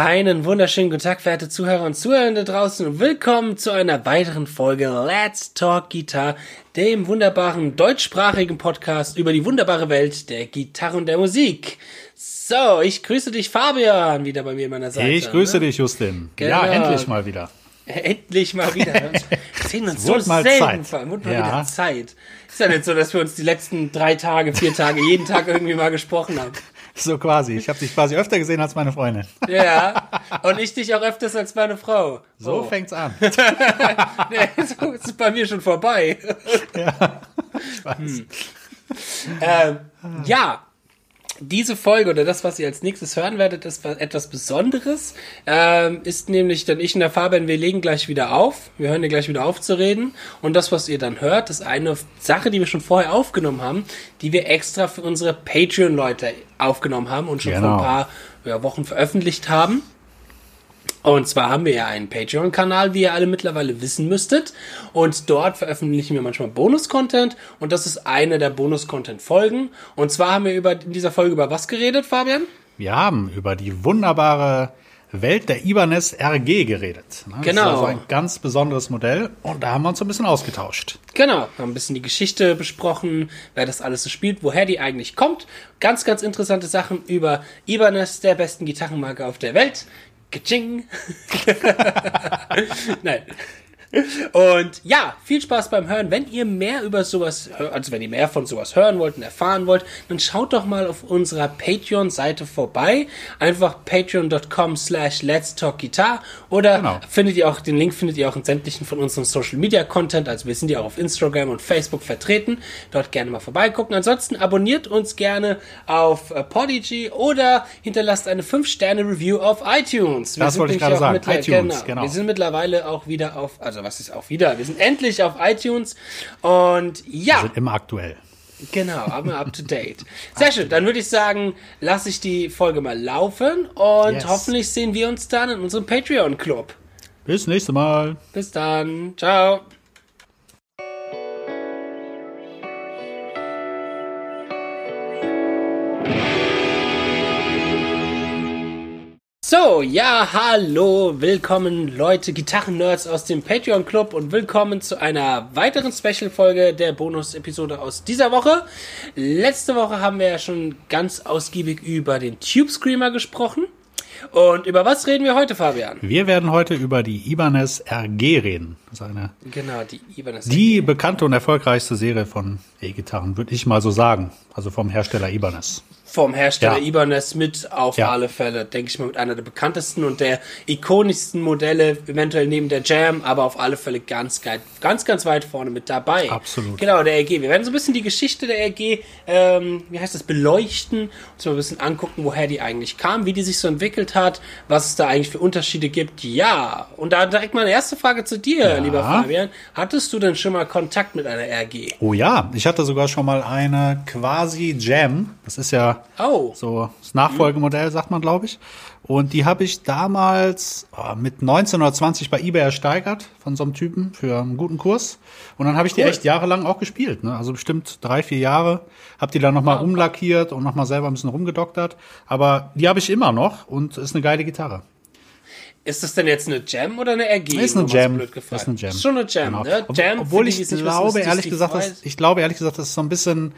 Einen wunderschönen guten Tag, verehrte Zuhörer und Zuhörende draußen und willkommen zu einer weiteren Folge Let's Talk Guitar, dem wunderbaren deutschsprachigen Podcast über die wunderbare Welt der Gitarre und der Musik. So, ich grüße dich, Fabian, wieder bei mir an meiner Seite. Ich grüße ne? dich, Justin. Genau. Ja, endlich mal wieder. Endlich mal wieder. Wir sehen uns so mal selten. Zeit. Wurde mal ja. wieder Zeit. Ist ja nicht so, dass wir uns die letzten drei Tage, vier Tage, jeden Tag irgendwie mal gesprochen haben. So quasi. Ich habe dich quasi öfter gesehen als meine Freundin. Ja. Und ich dich auch öfters als meine Frau. So oh. fängt's an. nee, so ist es bei mir schon vorbei. ja. Ich weiß. Hm. Ähm, ja, diese Folge oder das, was ihr als nächstes hören werdet, ist etwas Besonderes. Ähm, ist nämlich, denn ich und der Fabian, wir legen gleich wieder auf. Wir hören hier gleich wieder auf zu reden. Und das, was ihr dann hört, ist eine Sache, die wir schon vorher aufgenommen haben, die wir extra für unsere Patreon-Leute aufgenommen haben und schon genau. vor ein paar ja, Wochen veröffentlicht haben. Und zwar haben wir ja einen Patreon-Kanal, wie ihr alle mittlerweile wissen müsstet. Und dort veröffentlichen wir manchmal Bonus-Content. Und das ist eine der Bonus-Content-Folgen. Und zwar haben wir über, in dieser Folge über was geredet, Fabian? Wir haben über die wunderbare Welt der Ibanez RG geredet. Ne? Genau. Das ist also ein ganz besonderes Modell und da haben wir uns ein bisschen ausgetauscht. Genau, wir haben ein bisschen die Geschichte besprochen, wer das alles so spielt, woher die eigentlich kommt. Ganz, ganz interessante Sachen über Ibanez, der besten Gitarrenmarke auf der Welt. Kaching. Nein. Und ja, viel Spaß beim Hören. Wenn ihr mehr über sowas, also wenn ihr mehr von sowas hören wollt und erfahren wollt, dann schaut doch mal auf unserer Patreon-Seite vorbei. Einfach patreon.com slash let's talk guitar oder genau. findet ihr auch, den Link findet ihr auch in sämtlichen von unserem Social Media Content. Also wir sind ja auch auf Instagram und Facebook vertreten. Dort gerne mal vorbeigucken. Ansonsten abonniert uns gerne auf äh, Podigy oder hinterlasst eine 5-Sterne-Review auf iTunes. Wir das wollte ich gerade sagen. iTunes, genau. genau. Wir sind mittlerweile auch wieder auf, also also was ist auch wieder? Wir sind endlich auf iTunes und ja. Wir sind immer aktuell. Genau, aber up to date. Sehr schön, dann würde ich sagen, lasse ich die Folge mal laufen und yes. hoffentlich sehen wir uns dann in unserem Patreon-Club. Bis nächste Mal. Bis dann. Ciao. So, ja, hallo, willkommen Leute, Gitarren-Nerds aus dem Patreon Club und willkommen zu einer weiteren Special-Folge der Bonus-Episode aus dieser Woche. Letzte Woche haben wir ja schon ganz ausgiebig über den Tube Screamer gesprochen. Und über was reden wir heute, Fabian? Wir werden heute über die Ibanez RG reden. Das ist eine, genau, die Ibanez Die RG. bekannte und erfolgreichste Serie von E-Gitarren, würde ich mal so sagen. Also vom Hersteller Ibanez vom Hersteller ja. Ibanez mit auf ja. alle Fälle, denke ich mal, mit einer der bekanntesten und der ikonischsten Modelle, eventuell neben der Jam, aber auf alle Fälle ganz, ganz, ganz weit vorne mit dabei. Absolut. Genau, der RG. Wir werden so ein bisschen die Geschichte der RG, ähm, wie heißt das, beleuchten, uns mal ein bisschen angucken, woher die eigentlich kam, wie die sich so entwickelt hat, was es da eigentlich für Unterschiede gibt. Ja, und da direkt mal eine erste Frage zu dir, ja. lieber Fabian. Hattest du denn schon mal Kontakt mit einer RG? Oh ja, ich hatte sogar schon mal eine quasi Jam. Das ist ja Oh. So das Nachfolgemodell, sagt man, glaube ich. Und die habe ich damals oh, mit 19 oder 20 bei eBay ersteigert von so einem Typen für einen guten Kurs. Und dann habe ich cool. die echt jahrelang auch gespielt. Ne? Also bestimmt drei, vier Jahre. Habe die dann nochmal oh, umlackiert und nochmal selber ein bisschen rumgedoktert. Aber die habe ich immer noch und ist eine geile Gitarre. Ist das denn jetzt eine Jam oder eine RG? Ist eine Jam. Ist eine Jam. Ist schon eine Jam, genau. ne? Jam, Obwohl ich glaube, ehrlich gesagt, dass, ich glaube ehrlich gesagt, das ist so ein bisschen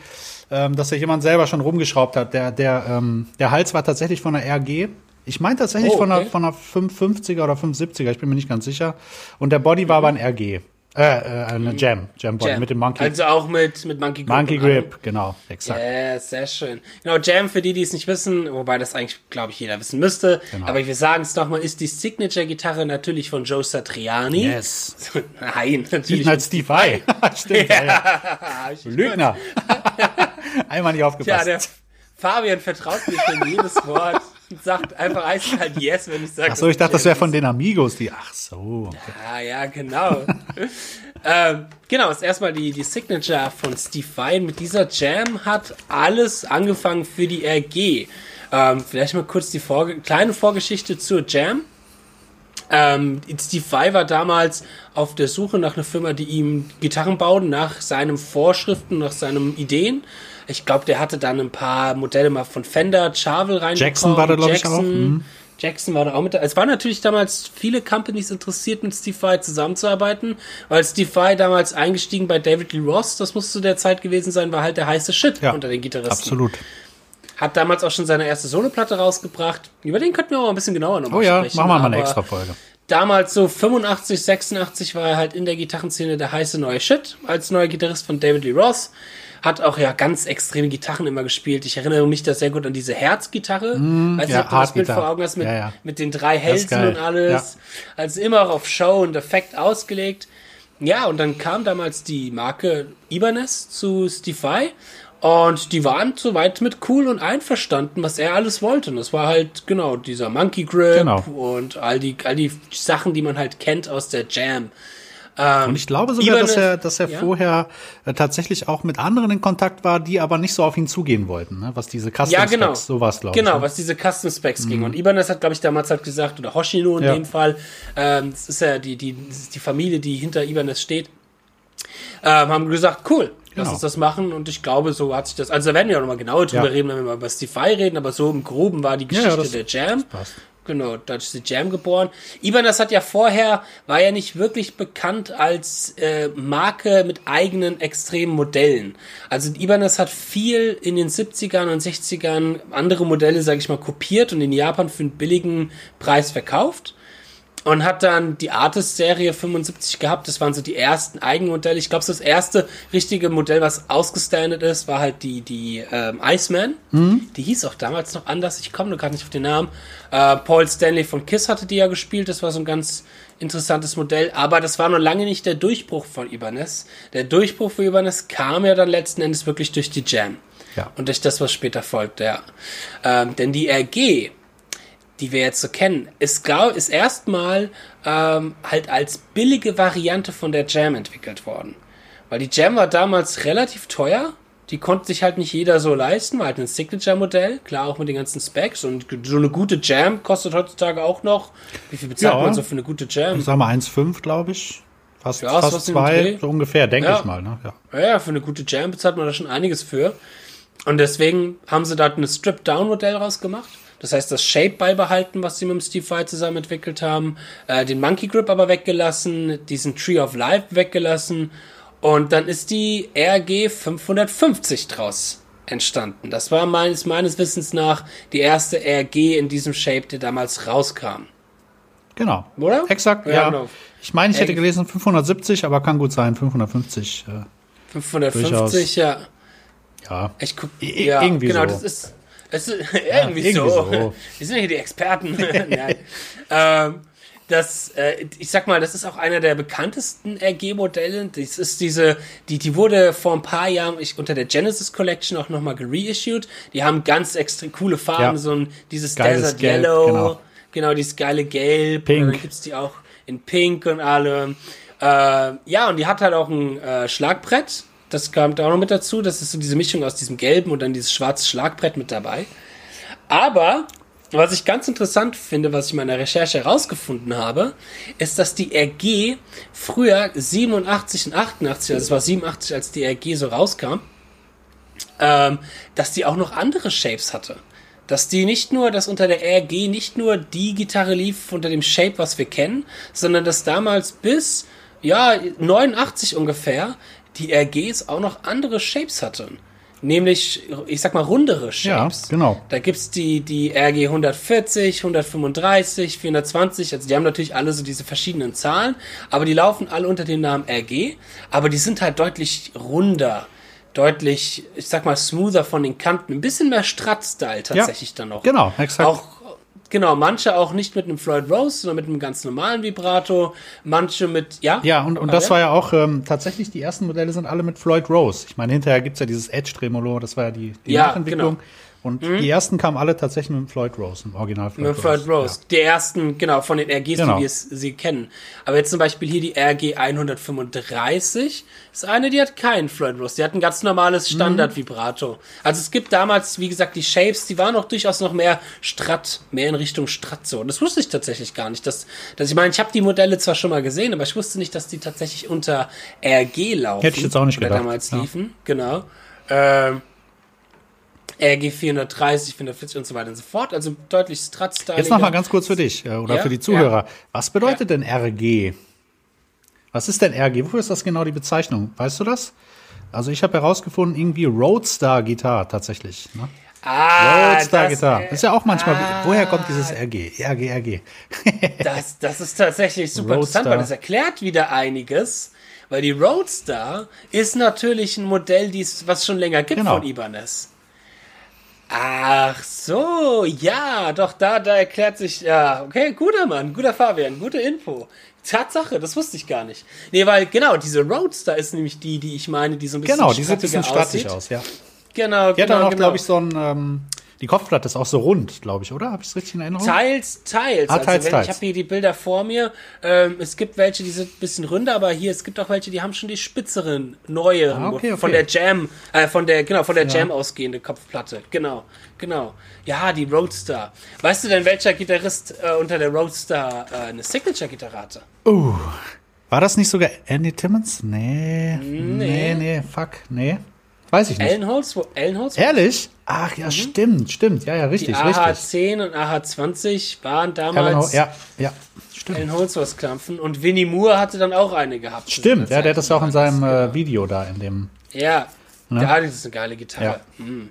ähm, dass da jemand selber schon rumgeschraubt hat. Der, der, ähm, der Hals war tatsächlich von der RG. Ich meine tatsächlich oh, okay. von, einer, von einer 550er oder 570er, ich bin mir nicht ganz sicher. Und der Body war aber ein RG. Äh, äh, eine Jam, Jam Body Jam. mit dem Monkey. Also auch mit, mit Monkey Grip. Monkey Grip, genau, exakt. Ja, yeah, sehr schön. Genau, Jam, für die, die es nicht wissen, wobei das eigentlich, glaube ich, jeder wissen müsste, genau. aber wir sagen es nochmal, ist die Signature-Gitarre natürlich von Joe Satriani. Yes. Nein, natürlich. Als Steve Vai. Stimmt, ja. ja. Lügner. Einmal nicht aufgepasst. Ja, der Fabian vertraut mir schon jedes Wort sagt einfach eiskalt Yes, wenn ich sage. Ach so, ich dachte, das wäre von den Amigos, die. Ach so. Ja, ja, genau. ähm, genau, ist erstmal die, die Signature von Steve Vai. Mit dieser Jam hat alles angefangen für die RG. Ähm, vielleicht mal kurz die Vorge kleine Vorgeschichte zur Jam. Ähm, Steve Vai war damals auf der Suche nach einer Firma, die ihm Gitarren bauen, nach seinen Vorschriften, nach seinen Ideen. Ich glaube, der hatte dann ein paar Modelle mal von Fender, Charvel rein. Jackson war da, glaube ich, auch. Mhm. Jackson war da auch mit. Es waren natürlich damals viele Companies interessiert, mit Steve Vai zusammenzuarbeiten, weil Steve Vai damals eingestiegen bei David Lee Ross, das musste zu der Zeit gewesen sein, war halt der heiße Shit Ja, unter den Gitarristen. Absolut. Hat damals auch schon seine erste Soloplatte rausgebracht. Über den könnten wir auch mal ein bisschen genauer nochmal Oh ja, sprechen. machen wir mal eine extra Folge. Damals so 85, 86 war er halt in der Gitarrenszene der heiße neue Shit als neuer Gitarrist von David Lee Ross. Hat auch ja ganz extreme Gitarren immer gespielt. Ich erinnere mich da sehr gut an diese Herzgitarre. Mm, ja, ob du das Bild vor Augen hast mit, Ja, ja. mit den drei Hälsen und alles. Also immer auch auf Show und Effekt ausgelegt. Ja, und dann kam damals die Marke Ibanez zu Vai und die waren soweit mit cool und einverstanden, was er alles wollte. Und das war halt, genau, dieser Monkey Grip Genau. und all die, all die Sachen, die man halt kennt aus der Jam. Und ich glaube sogar, Ibanez- dass er, dass er ja? vorher äh, tatsächlich auch mit anderen in Kontakt war, die aber nicht so auf ihn zugehen wollten, ne? was diese Custom Ja, genau. Specs, sowas glaube Genau, ich. ne? was diese Custom Specs ging. Und Ibanez hat, glaube ich, damals halt gesagt, oder Hoshino in Ja. dem Fall, ähm, das ist ja die, die, die Familie, die hinter Ibanez steht, ähm, haben gesagt, cool, lass Genau. uns das machen. Und ich glaube, so hat sich das, also da werden wir auch nochmal genauer drüber Ja. reden, wenn wir mal über Steve reden, aber so im Groben war die Ja, ja, Geschichte das- der Jam. Genau, ist die Jam geboren. Ibanez hat ja vorher, war ja nicht wirklich bekannt als äh, Marke mit eigenen extremen Modellen. Also Ibanez hat viel in den 70ern und 60ern andere Modelle, sage ich mal, kopiert und in Japan für einen billigen Preis verkauft. Und hat dann die Artist-Serie 75 gehabt. Das waren so die ersten Eigenmodelle. Ich glaube, so das erste richtige Modell, was ausgestandet ist, war halt die, die ähm, Iceman. Die hieß auch damals noch anders. Ich komme nur gerade nicht auf den Namen. Äh, Paul Stanley von Kiss hatte die ja gespielt. Das war so ein ganz interessantes Modell. Aber das war noch lange nicht der Durchbruch von Ibanez. Der Durchbruch von Ibanez kam ja dann letzten Endes wirklich durch die Jam. Ja. Und durch das, was später folgte, ja. Ähm, denn die RG, die wir jetzt so kennen, ist, glaub, ist erstmal ähm, halt als billige Variante von der Jam entwickelt worden. Weil die Jam war damals relativ teuer. Die konnte sich halt nicht jeder so leisten, war halt ein Signature-Modell, klar auch mit den ganzen Specs. Und so eine gute Jam kostet heutzutage auch noch. Wie viel bezahlt Ja. man so für eine gute Jam? Ich sag mal 1,5, glaube ich. Fast, Ja, fast zwei, so ungefähr, denke Ja. ich mal. Ne? Ja. Ja, ja, für eine gute Jam bezahlt man da schon einiges für. Und deswegen haben sie da ein Strip-Down-Modell rausgemacht. Das heißt, das Shape beibehalten, was sie mit dem Steve Vai zusammen entwickelt haben, äh, den Monkey Grip aber weggelassen, diesen Tree of Life weggelassen und dann ist die RG 550 draus entstanden. Das war meines, meines Wissens nach die erste RG in diesem Shape, der damals rauskam. Genau. Oder? Exakt, Ja, ja. genau. Ich meine, ich hätte gelesen 570, aber kann gut sein, 550. Äh, 550, ja. ja. Ich guck, ja, irgendwie genau, so. das ist, es ist irgendwie, irgendwie so. so. Wir sind ja hier die Experten. Nein. ähm, das, äh, ich sag mal, das ist auch einer der bekanntesten RG-Modelle. Das ist diese, die, die wurde vor ein paar Jahren ich, unter der Genesis Collection auch nochmal gereissued. Die haben ganz extrem coole Farben, Ja. so ein, dieses Geiles Desert Gelb, Yellow. genau. Genau, dieses geile Gelb. Pink. Und dann gibt's die auch in Pink und allem. Äh, ja, und die hat halt auch ein äh, Schlagbrett. Das kam da auch noch mit dazu. Das ist so diese Mischung aus diesem gelben und dann dieses schwarze Schlagbrett mit dabei. Aber was ich ganz interessant finde, was ich in meiner Recherche herausgefunden habe, ist, dass die RG früher 87 und 88, also es war 87, als die RG so rauskam, ähm, dass die auch noch andere Shapes hatte. Dass die nicht nur, dass unter der RG nicht nur die Gitarre lief unter dem Shape, was wir kennen, sondern dass damals bis, ja, 89 ungefähr, die RGs auch noch andere Shapes hatten. Nämlich, ich sag mal, rundere Shapes. Ja, genau. Da gibt's die, die RG 140, 135, 420, also die haben natürlich alle so diese verschiedenen Zahlen, aber die laufen alle unter dem Namen RG, aber die sind halt deutlich runder, deutlich, ich sag mal, smoother von den Kanten, ein bisschen mehr Strat-Style tatsächlich dann noch. Genau, exakt. Auch, genau, manche auch nicht mit einem Floyd Rose, sondern mit einem ganz normalen Vibrato, manche mit, ja? Ja, und, und Ah, das ja? war ja auch, ähm, tatsächlich, die ersten Modelle sind alle mit Floyd Rose. Ich meine, hinterher gibt's ja dieses Edge-Tremolo, das war ja die, die Ja, Nachentwicklung. genau. Und die ersten kamen alle tatsächlich mit Floyd Rose, im Original Floyd Mit Floyd Rose. Rose. Die ersten, genau, von den RGs, Genau. wie wir es sie kennen. Aber jetzt zum Beispiel hier die RG 135 ist eine, die hat keinen Floyd Rose. Die hat ein ganz normales Mhm. Standard-Vibrato. Also es gibt damals, wie gesagt, die Shapes, die waren auch durchaus noch mehr Strat, mehr in Richtung Strat so. Und das wusste ich tatsächlich gar nicht. Dass, dass ich meine, ich habe die Modelle zwar schon mal gesehen, aber ich wusste nicht, dass die tatsächlich unter RG laufen. Hätte ich jetzt auch nicht gedacht, damals ja. liefen. Genau. Ähm, RG 430, 440 und so weiter und so fort. Also deutlich Strat-Styliger. Jetzt nochmal ganz kurz für dich äh, oder Ja, für die Zuhörer. ja. Was bedeutet denn RG? Was ist denn RG? Wofür ist das genau die Bezeichnung? Weißt du das? Also ich habe herausgefunden, irgendwie Roadstar Gitarre tatsächlich. Ne? Ah, Roadstar das, äh, Das ist ja auch manchmal. ah. woher kommt dieses RG? RG, RG. Das, das ist tatsächlich super interessant, Roadster. weil das erklärt wieder einiges. Weil die Roadster ist natürlich ein Modell, was schon länger gibt Genau. von Ibanez. Ach so, ja, doch, da, da erklärt sich, ja, okay, guter Mann, guter Fabian, gute Info. Tatsache, das wusste ich gar nicht. Nee, weil, genau, diese Roadster ist nämlich die, die ich meine, die so ein bisschen Genau, die sieht ein bisschen stattlich aus, ja. Genau, Die hat genau, auch noch, genau. glaube ich, so ein. Ähm, die Kopfplatte ist auch so rund, glaube ich, oder? Habe ich es richtig in Erinnerung? Teils, teils. Ah, teils, also wenn, teils. Ich habe hier die Bilder vor mir. Ähm, es gibt welche, die sind ein bisschen ründer, aber hier, es gibt auch welche, die haben schon die spitzeren, neueren, Ah, okay, von okay. der Jam, äh, von der, genau, von der Jam ausgehende Kopfplatte. Genau, genau. Ja, die Roadster. Weißt du denn, welcher Gitarrist äh, unter der Roadster äh, eine Signature-Gitarre hatte? Uh, war das nicht sogar Andy Timmons? Nee, nee, nee, fuck, nee. Weiß ich nicht. Holdsworth? Alan Holdsworth? Ehrlich? Ach ja, stimmt, stimmt. Ja, ja, Die richtig, richtig. AH10 und AH20 waren damals ja, ja, stimmt. Alan Holdsworth-Klampfen und Winnie Moore hatte dann auch eine gehabt. Stimmt, ja, der hat das ja auch in seinem Genau. äh, Video da, in dem. Ja, Ne? ja, das ist eine geile Gitarre. Ja. Mhm.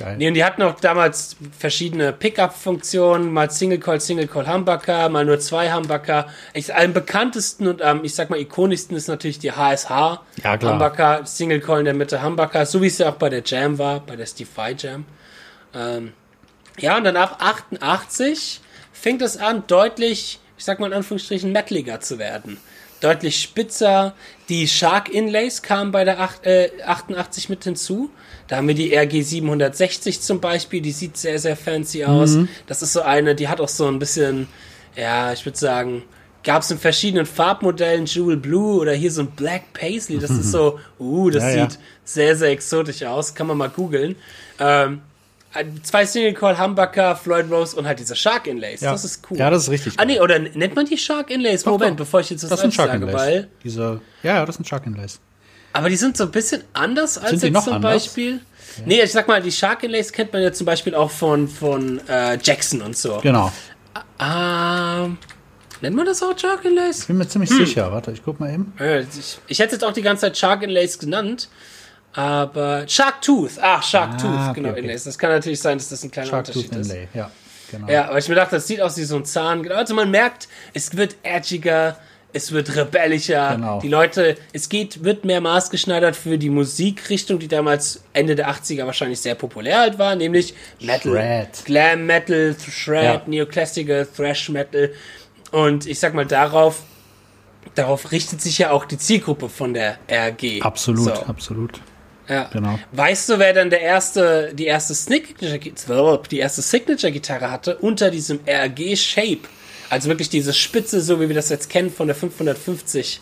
Geil. Nee, und die hatten auch damals verschiedene Pickup-Funktionen, mal Single-Coil, Single-Coil Humbucker, mal nur zwei Humbucker. Ich, am bekanntesten und am, ich sag mal, ikonischsten ist natürlich die HSH. Ja, klar. Humbucker, Single-Coil in der Mitte Humbucker, so wie es ja auch bei der Jam war, bei der Steve Vai Jam. Ähm, ja, und dann ab 88 fängt es an, deutlich, ich sag mal in Anführungsstrichen, metaliger zu werden. Deutlich spitzer. Die Shark Inlays kamen bei der 8, äh, 88 mit hinzu. Da haben wir die RG 760 zum Beispiel, die sieht sehr, sehr fancy aus. Das ist so eine, die hat auch so ein bisschen, ja, ich würde sagen, gab es in verschiedenen Farbmodellen, Jewel Blue oder hier so ein Black Paisley. Das ist so, uh, das Ja, ja. sieht sehr, sehr exotisch aus. Kann man mal googeln. Ähm, zwei Single Call Humbucker, Floyd Rose und halt diese Shark Inlays. Ja. Das ist cool. Ja, das ist richtig Ah, nee, oder nennt man die Shark Inlays? Moment, doch. bevor ich jetzt das, Das sind Shark sage, Inlays. weil. Diese, ja, ja, das sind Shark Inlays. Aber die sind so ein bisschen anders als Sind jetzt noch zum anders? Beispiel. Nee, ich sag mal, die Shark Inlays kennt man ja zum Beispiel auch von, von äh, Jackson und so. Genau. Ähm, nennt man das auch Shark Inlays? Bin mir ziemlich sicher. Warte, ich guck mal eben. Äh, Ich, ich hätte jetzt auch die ganze Zeit Shark Inlays genannt. Aber Shark Tooth. Ach, Shark Ah, Tooth, okay, genau, okay. Inlays. Das kann natürlich sein, dass das ein kleiner Shark Tooth Unterschied ist. Inlay, ja. Genau. Ja, aber ich mir dachte, das sieht aus wie so ein Zahn. Also man merkt, es wird edgiger, es wird rebellischer. Genau. Die Leute, es geht, wird mehr maßgeschneidert für die Musikrichtung, die damals Ende der 80er wahrscheinlich sehr populär halt war, nämlich Metal, Shred. Glam Metal, Shred, Ja. Neoclassical, Thrash Metal. Und ich sag mal, darauf, darauf richtet sich ja auch die Zielgruppe von der RG. Absolut, So. absolut. Ja. Genau. Weißt du, wer dann der erste, die erste Signature, die erste Signature-Gitarre hatte unter diesem RG Shape? Also wirklich diese Spitze, so wie wir das jetzt kennen von der 550.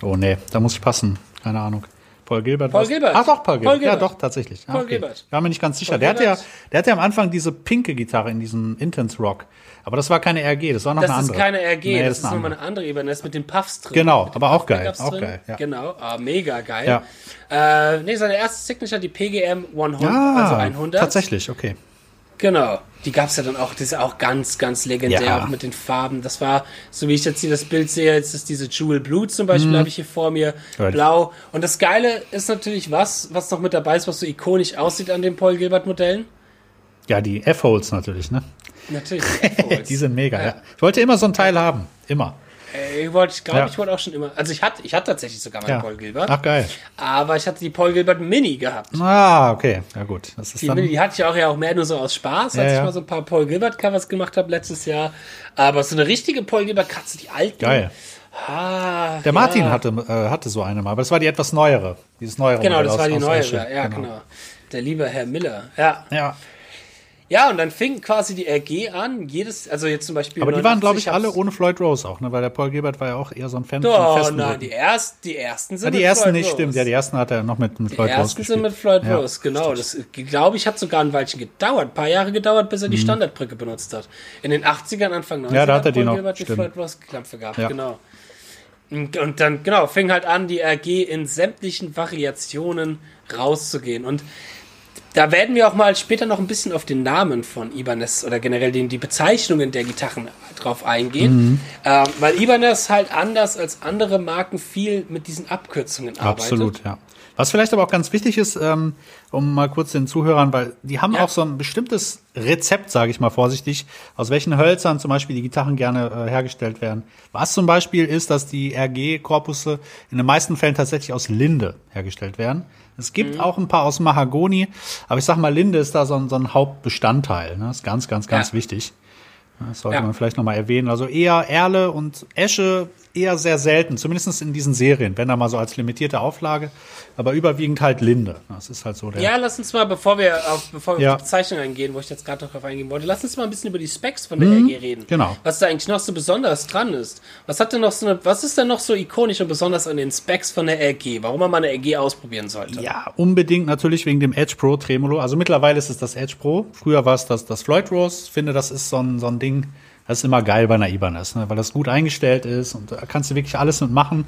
Oh nee, da muss ich passen. Keine Ahnung. Paul Gilbert. Paul was- Gilbert. Ach doch, Paul Gilbert. Paul Ja, Gilbert. doch, tatsächlich. Ah, Paul okay. Gilbert. War mir nicht ganz sicher. Paul Der hatte, ja, der hatte ja am Anfang diese pinke Gitarre in diesem Intense Rock. Aber das war keine RG, das war noch Das eine ist andere. keine RG, Nee, das ist eine nochmal andere. eine andere Ibanez mit den Puffs drin. Genau, aber auch geil, auch drin. geil, ja. Genau, ah, mega geil. Ja. Äh, nee, seine erste Signature, die PGM 100, Ah, also 100. tatsächlich, okay. Genau. Die gab's ja dann auch, die ist auch ganz, ganz legendär, Ja. auch mit den Farben. Das war, so wie ich jetzt hier das Bild sehe, jetzt ist diese Jewel Blue zum Beispiel, habe ich hier vor mir, Right. blau. Und das Geile ist natürlich was, was noch mit dabei ist, was so ikonisch aussieht an den Paul Gilbert Modellen. Ja, die F-Holes natürlich, ne? Natürlich. die. Die sind mega, ja. Ich wollte immer so ein Teil haben. Immer. Ich wollte, ich glaube, Ja. ich wollte auch schon immer, also ich hatte, ich hatte tatsächlich sogar meinen Ja. Paul Gilbert, Ach, geil. aber ich hatte die Paul Gilbert Mini gehabt. Ah, okay. Ja, gut. Das ist Die dann. Mini, die hatte ich auch ja auch mehr nur so aus Spaß, als Ja, ich mal so ein paar Paul Gilbert Covers gemacht habe letztes Jahr. Aber so eine richtige Paul Gilbert Katze, die alten. Geil. Ah, Der Martin hatte, äh, hatte so eine mal, aber das war die etwas neuere. Dieses neuere Genau, Modell das war die aus neue. Esche. Ja, genau. Der liebe Herr Miller. Ja. Ja. Ja, und dann fing quasi die RG an. Jedes, also jetzt zum Beispiel. Aber die waren, glaube ich, 89 alle ohne Floyd Rose auch, ne? Weil der Paul Gilbert war ja auch eher so ein Fan von Oh, festen nein, die, erst, die ersten sind Ja, die mit ersten Floyd nicht, Rose. stimmt. Ja, die ersten hat er noch mit, mit Die Floyd Rose ersten gespielt. sind mit Floyd Ja, Rose, genau. Das, glaube ich, hat sogar ein Weilchen gedauert. Ein paar Jahre gedauert, bis er die Standardbrücke benutzt hat. In den 80ern, Anfang 90ern Mhm. Ja, da hat er die noch, Gilbert die stimmt. Floyd Rose-Klampfe gehabt, Ja. genau. Und und dann, genau, fing halt an, die RG in sämtlichen Variationen rauszugehen. Und da werden wir auch mal später noch ein bisschen auf den Namen von Ibanez oder generell den, die Bezeichnungen der Gitarren drauf eingehen. Mhm. Ähm, weil Ibanez halt anders als andere Marken viel mit diesen Abkürzungen arbeitet. Absolut, ja. Was vielleicht aber auch ganz wichtig ist, ähm, um mal kurz den Zuhörern, weil die haben ja. auch so ein bestimmtes Rezept, sage ich mal vorsichtig, aus welchen Hölzern zum Beispiel die Gitarren gerne äh, hergestellt werden. Was zum Beispiel ist, dass die RG-Korpusse in den meisten Fällen tatsächlich aus Linde hergestellt werden. Es gibt mhm. auch ein paar aus Mahagoni, aber ich sag mal, Linde ist da so ein, so ein Hauptbestandteil. Ne? Das ist ganz, ganz, ganz ja. wichtig. Das sollte ja. man vielleicht nochmal erwähnen. Also eher Erle und Esche eher sehr selten, zumindest in diesen Serien, wenn da mal so als limitierte Auflage, aber überwiegend halt Linde. Das ist halt so der. Ja, lass uns mal, bevor wir auf, bevor wir ja. auf die Bezeichnung eingehen, wo ich jetzt gerade darauf eingehen wollte, lass uns mal ein bisschen über die Specs von der mhm, RG reden. Genau. Was da eigentlich noch so besonders dran ist. Was hat denn noch so eine, was ist denn noch so ikonisch und besonders an den Specs von der RG? Warum man mal eine RG ausprobieren sollte? Ja, unbedingt natürlich wegen dem Edge Pro Tremolo. Also mittlerweile ist es das Edge Pro. Früher war es das, das Floyd Rose. Ich finde, das ist so ein, so ein Ding das ist immer geil bei einer Ibanez, ne? weil das gut eingestellt ist und da kannst du wirklich alles mitmachen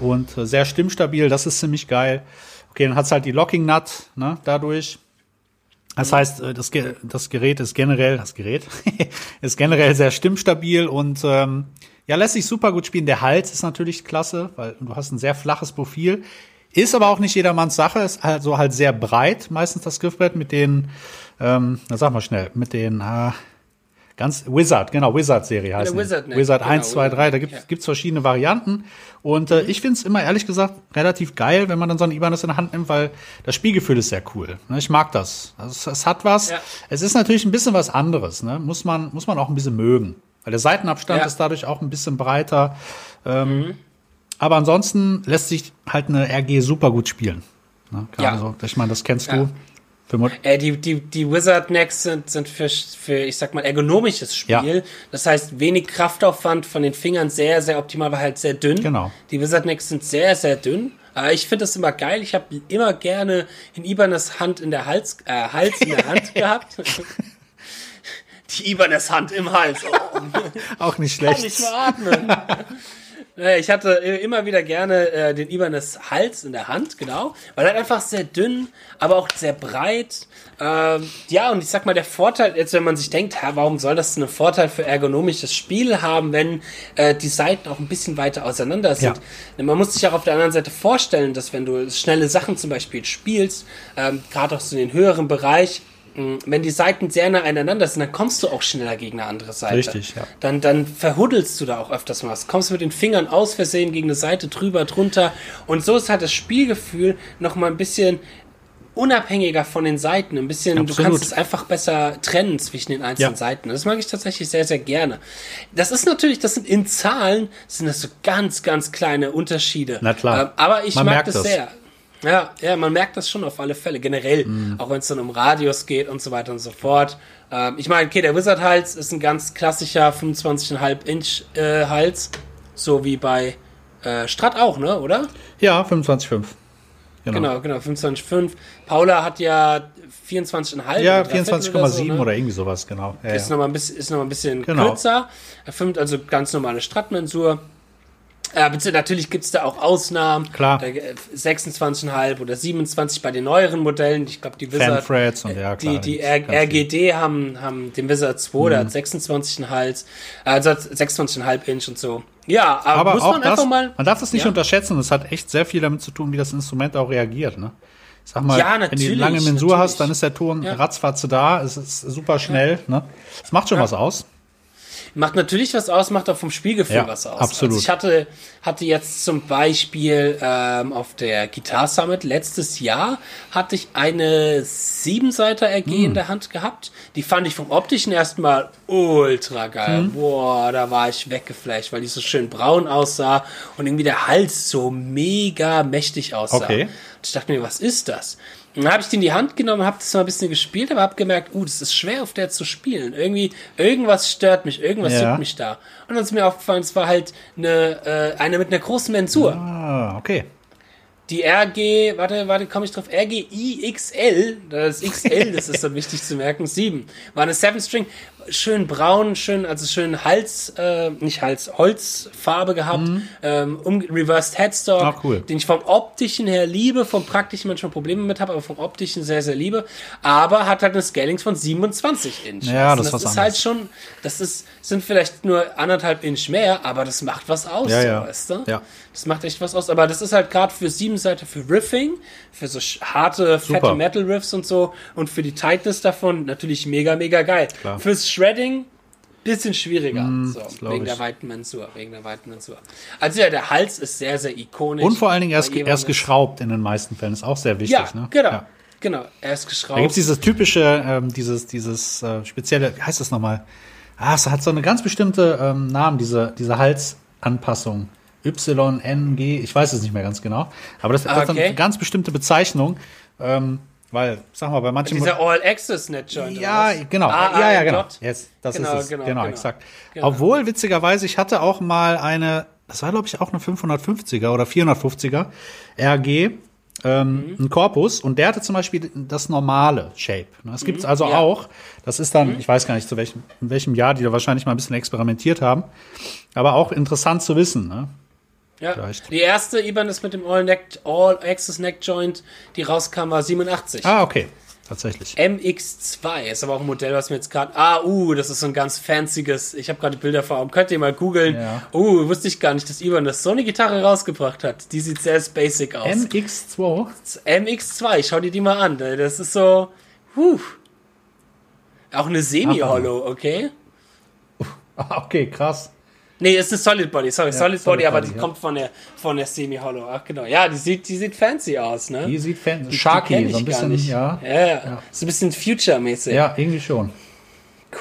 und äh, sehr stimmstabil, das ist ziemlich geil. Okay, dann hat's halt die Locking Nut, ne, dadurch. Das heißt, äh, das, das Gerät ist generell, das Gerät ist generell sehr stimmstabil und ähm, ja, lässt sich super gut spielen. Der Hals ist natürlich klasse, weil du hast ein sehr flaches Profil. Ist aber auch nicht jedermanns Sache, ist halt so halt sehr breit, meistens das Griffbrett mit den, ähm, na sag mal schnell, mit den, äh, Ganz Wizard, genau, Wizard-Serie heißt Wizard, ne? Wizard genau, 1, 2, 3, da gibt es ja. verschiedene Varianten. Und äh, mhm. ich finde es immer ehrlich gesagt relativ geil, wenn man dann so ein Ibanez in der Hand nimmt, weil das Spielgefühl ist sehr cool. Ne? Ich mag das. Also, es hat was. Ja. Es ist natürlich ein bisschen was anderes. Ne? Muss, man, muss man auch ein bisschen mögen. Weil der Seitenabstand ja. ist dadurch auch ein bisschen breiter. Ähm, mhm. Aber ansonsten lässt sich halt eine RG super gut spielen. Ne? Gerade ja. so, ich meine, das kennst du. Äh, die, die, die Wizard Necks sind, sind für, für, ich sag mal, ergonomisches Spiel. Ja. Das heißt, wenig Kraftaufwand von den Fingern, sehr, sehr optimal, aber halt sehr dünn. Genau. Die Wizard Necks sind sehr, sehr dünn. Aber ich finde das immer geil. Ich habe immer gerne in Ibanez Hand in der Hals, äh, Hals in der Hand gehabt. Die Ibanez Hand im Hals. Oh. Auch nicht schlecht. Kann nicht mehr atmen. Ich hatte immer wieder gerne äh, den Ibanez Hals in der Hand, genau, weil er einfach sehr dünn, aber auch sehr breit. Ähm, ja, und ich sag mal, der Vorteil, jetzt wenn man sich denkt, ha, warum soll das einen Vorteil für ergonomisches Spiel haben, wenn äh, die Seiten auch ein bisschen weiter auseinander sind? Ja. Man muss sich auch auf der anderen Seite vorstellen, dass wenn du schnelle Sachen zum Beispiel spielst, ähm, gerade auch so in den höheren Bereich, wenn die Seiten sehr nah aneinander sind, dann kommst du auch schneller gegen eine andere Seite. Richtig, ja. Dann, dann verhuddelst du da auch öfters mal was. Kommst mit den Fingern aus Versehen gegen eine Seite drüber, drunter. Und so ist halt das Spielgefühl noch mal ein bisschen unabhängiger von den Seiten. Ein bisschen, Absolut. du kannst es einfach besser trennen zwischen den einzelnen ja. Seiten. Das mag ich tatsächlich sehr, sehr gerne. Das ist natürlich, das sind in Zahlen, sind das so ganz, ganz kleine Unterschiede. Na klar. Ähm, aber ich Man mag das, das sehr. Ja, ja, man merkt das schon auf alle Fälle, generell, mm. auch wenn es dann um Radius geht und so weiter und so fort. Ähm, ich meine, okay, der Wizard-Hals ist ein ganz klassischer 25,5 Inch äh, Hals, so wie bei äh, Strat auch, ne, oder? Ja, 25,5. Genau, genau, genau 25,5. Paula hat ja 24,5. Ja, 24,7 oder, so, ne? oder, irgendwie sowas, genau. Ja, ist ja. nochmal ein bisschen, ist noch ein bisschen genau. kürzer. Also ganz normale Strat-Mensur. Ja, bitte, natürlich gibt's da auch Ausnahmen. Klar. 26,5 oder 27 bei den neueren Modellen. Ich glaube, die Wizard. Fanfreds und ja, klar. Die, die RGD haben, haben den Wizard 2, mhm. der hat 26,5, also 26,5 Inch und so. Ja, aber, aber muss man das, einfach mal. Man darf das nicht ja? unterschätzen. Das hat echt sehr viel damit zu tun, wie das Instrument auch reagiert, ne? Sag mal, ja, wenn du eine lange Mensur natürlich. hast, dann ist der Ton ja. ratzfatze da. Es ist super schnell, ne? Das macht schon was aus. Macht natürlich was aus, macht auch vom Spielgefühl ja, was aus. Absolut. Also ich hatte, hatte jetzt zum Beispiel ähm, auf der Guitar Summit letztes Jahr hatte ich eine Siebenseiter RG hm. in der Hand gehabt. Die fand ich vom optischen erstmal ultra geil. Hm. Boah, da war ich weggeflasht, weil die so schön braun aussah und irgendwie der Hals so mega mächtig aussah. Okay. Und ich dachte mir, was ist das? Und dann habe ich die in die Hand genommen, habe das mal ein bisschen gespielt, aber habe gemerkt, uh, das ist schwer auf der zu spielen. Irgendwie, irgendwas stört mich, irgendwas ja. mich da. Und dann ist mir aufgefallen, es war halt eine, äh, eine mit einer großen Mensur. Ah, okay. Die RG, warte, warte, komme ich drauf, RGI XL, das XL, das ist dann wichtig zu merken, 7, war eine 7 String. Schön braun, schön, also schön Hals, äh, nicht Hals, Holzfarbe gehabt, mhm. ähm, um, Reversed Headstock, ah, cool. den ich vom optischen her liebe, vom praktischen manchmal Probleme mit habe, aber vom optischen sehr, sehr liebe. Aber hat halt eine Scalings von 27 Inch. Ja, das, das ist halt schon, das ist, sind vielleicht nur anderthalb Inch mehr, aber das macht was aus, ja, ja. weißt du? Ja. Das macht echt was aus. Aber das ist halt gerade für sieben Seiten für Riffing, für so harte, Super. fette Metal Riffs und so und für die Tightness davon natürlich mega, mega geil. Klar. Fürs Shredding bisschen schwieriger. Mm, so, wegen der weiten Mensur, wegen der weiten Mensur. Also ja, der Hals ist sehr, sehr ikonisch. Und vor allen Dingen erst, erst geschraubt in den meisten Fällen. Ist auch sehr wichtig. Ja, ne? genau. Ja. Genau, er ist Da geschraubt. gibt's dieses typische, ähm, dieses, dieses äh, spezielle, wie heißt das nochmal? Ah, es hat so eine ganz bestimmte ähm, Namen, diese, diese Halsanpassung. Y, N, G, ich weiß es nicht mehr ganz genau. Aber das, Ah, ist okay. eine ganz bestimmte Bezeichnung. Ähm, weil, sag mal, bei manchen. Dieser All-Access-Net-Joint. Ja, genau. Ah, ja, ja, genau. Yes, das Genau, ist es. genau, Genau, genau. exakt. Genau. Obwohl, witzigerweise, ich hatte auch mal eine, das war, glaube ich, auch eine 550er oder 450er RG, ähm, ein Korpus und der hatte zum Beispiel das normale Shape. ne? Das gibt's also ja. auch. Das ist dann, ich weiß gar nicht, zu welchem, in welchem Jahr die da wahrscheinlich mal ein bisschen experimentiert haben. Aber auch interessant zu wissen. Ne? Ja. Vielleicht. Die erste Ibanez mit dem All-Neck- All-Access-Neck-Joint, die rauskam, war 87. Ah, okay. Tatsächlich. MX2 ist aber auch ein Modell, was mir jetzt gerade. Ah, uh, das ist so ein ganz fancyes. Ich habe gerade Bilder vor Augen. Könnt ihr mal googeln. Ja. Uh, wusste ich gar nicht, dass Ibanez so eine Gitarre rausgebracht hat. Die sieht sehr basic aus. MX2. MX2, schau dir die mal an. Das ist so. Huh. Auch eine Semi-Hollow, okay? Ah, okay, krass. Nee, ist eine Solid Body, sorry, Solid, Solid Body, aber Body, die ja. kommt von der, von der Semi-Hollow. Ach, genau. Ja, die sieht, die sieht fancy aus, ne? Die sieht fan Die kenn Sharky, so ein bisschen, ja. Ja, ja. So ein bisschen Future-mäßig. Ja, irgendwie schon.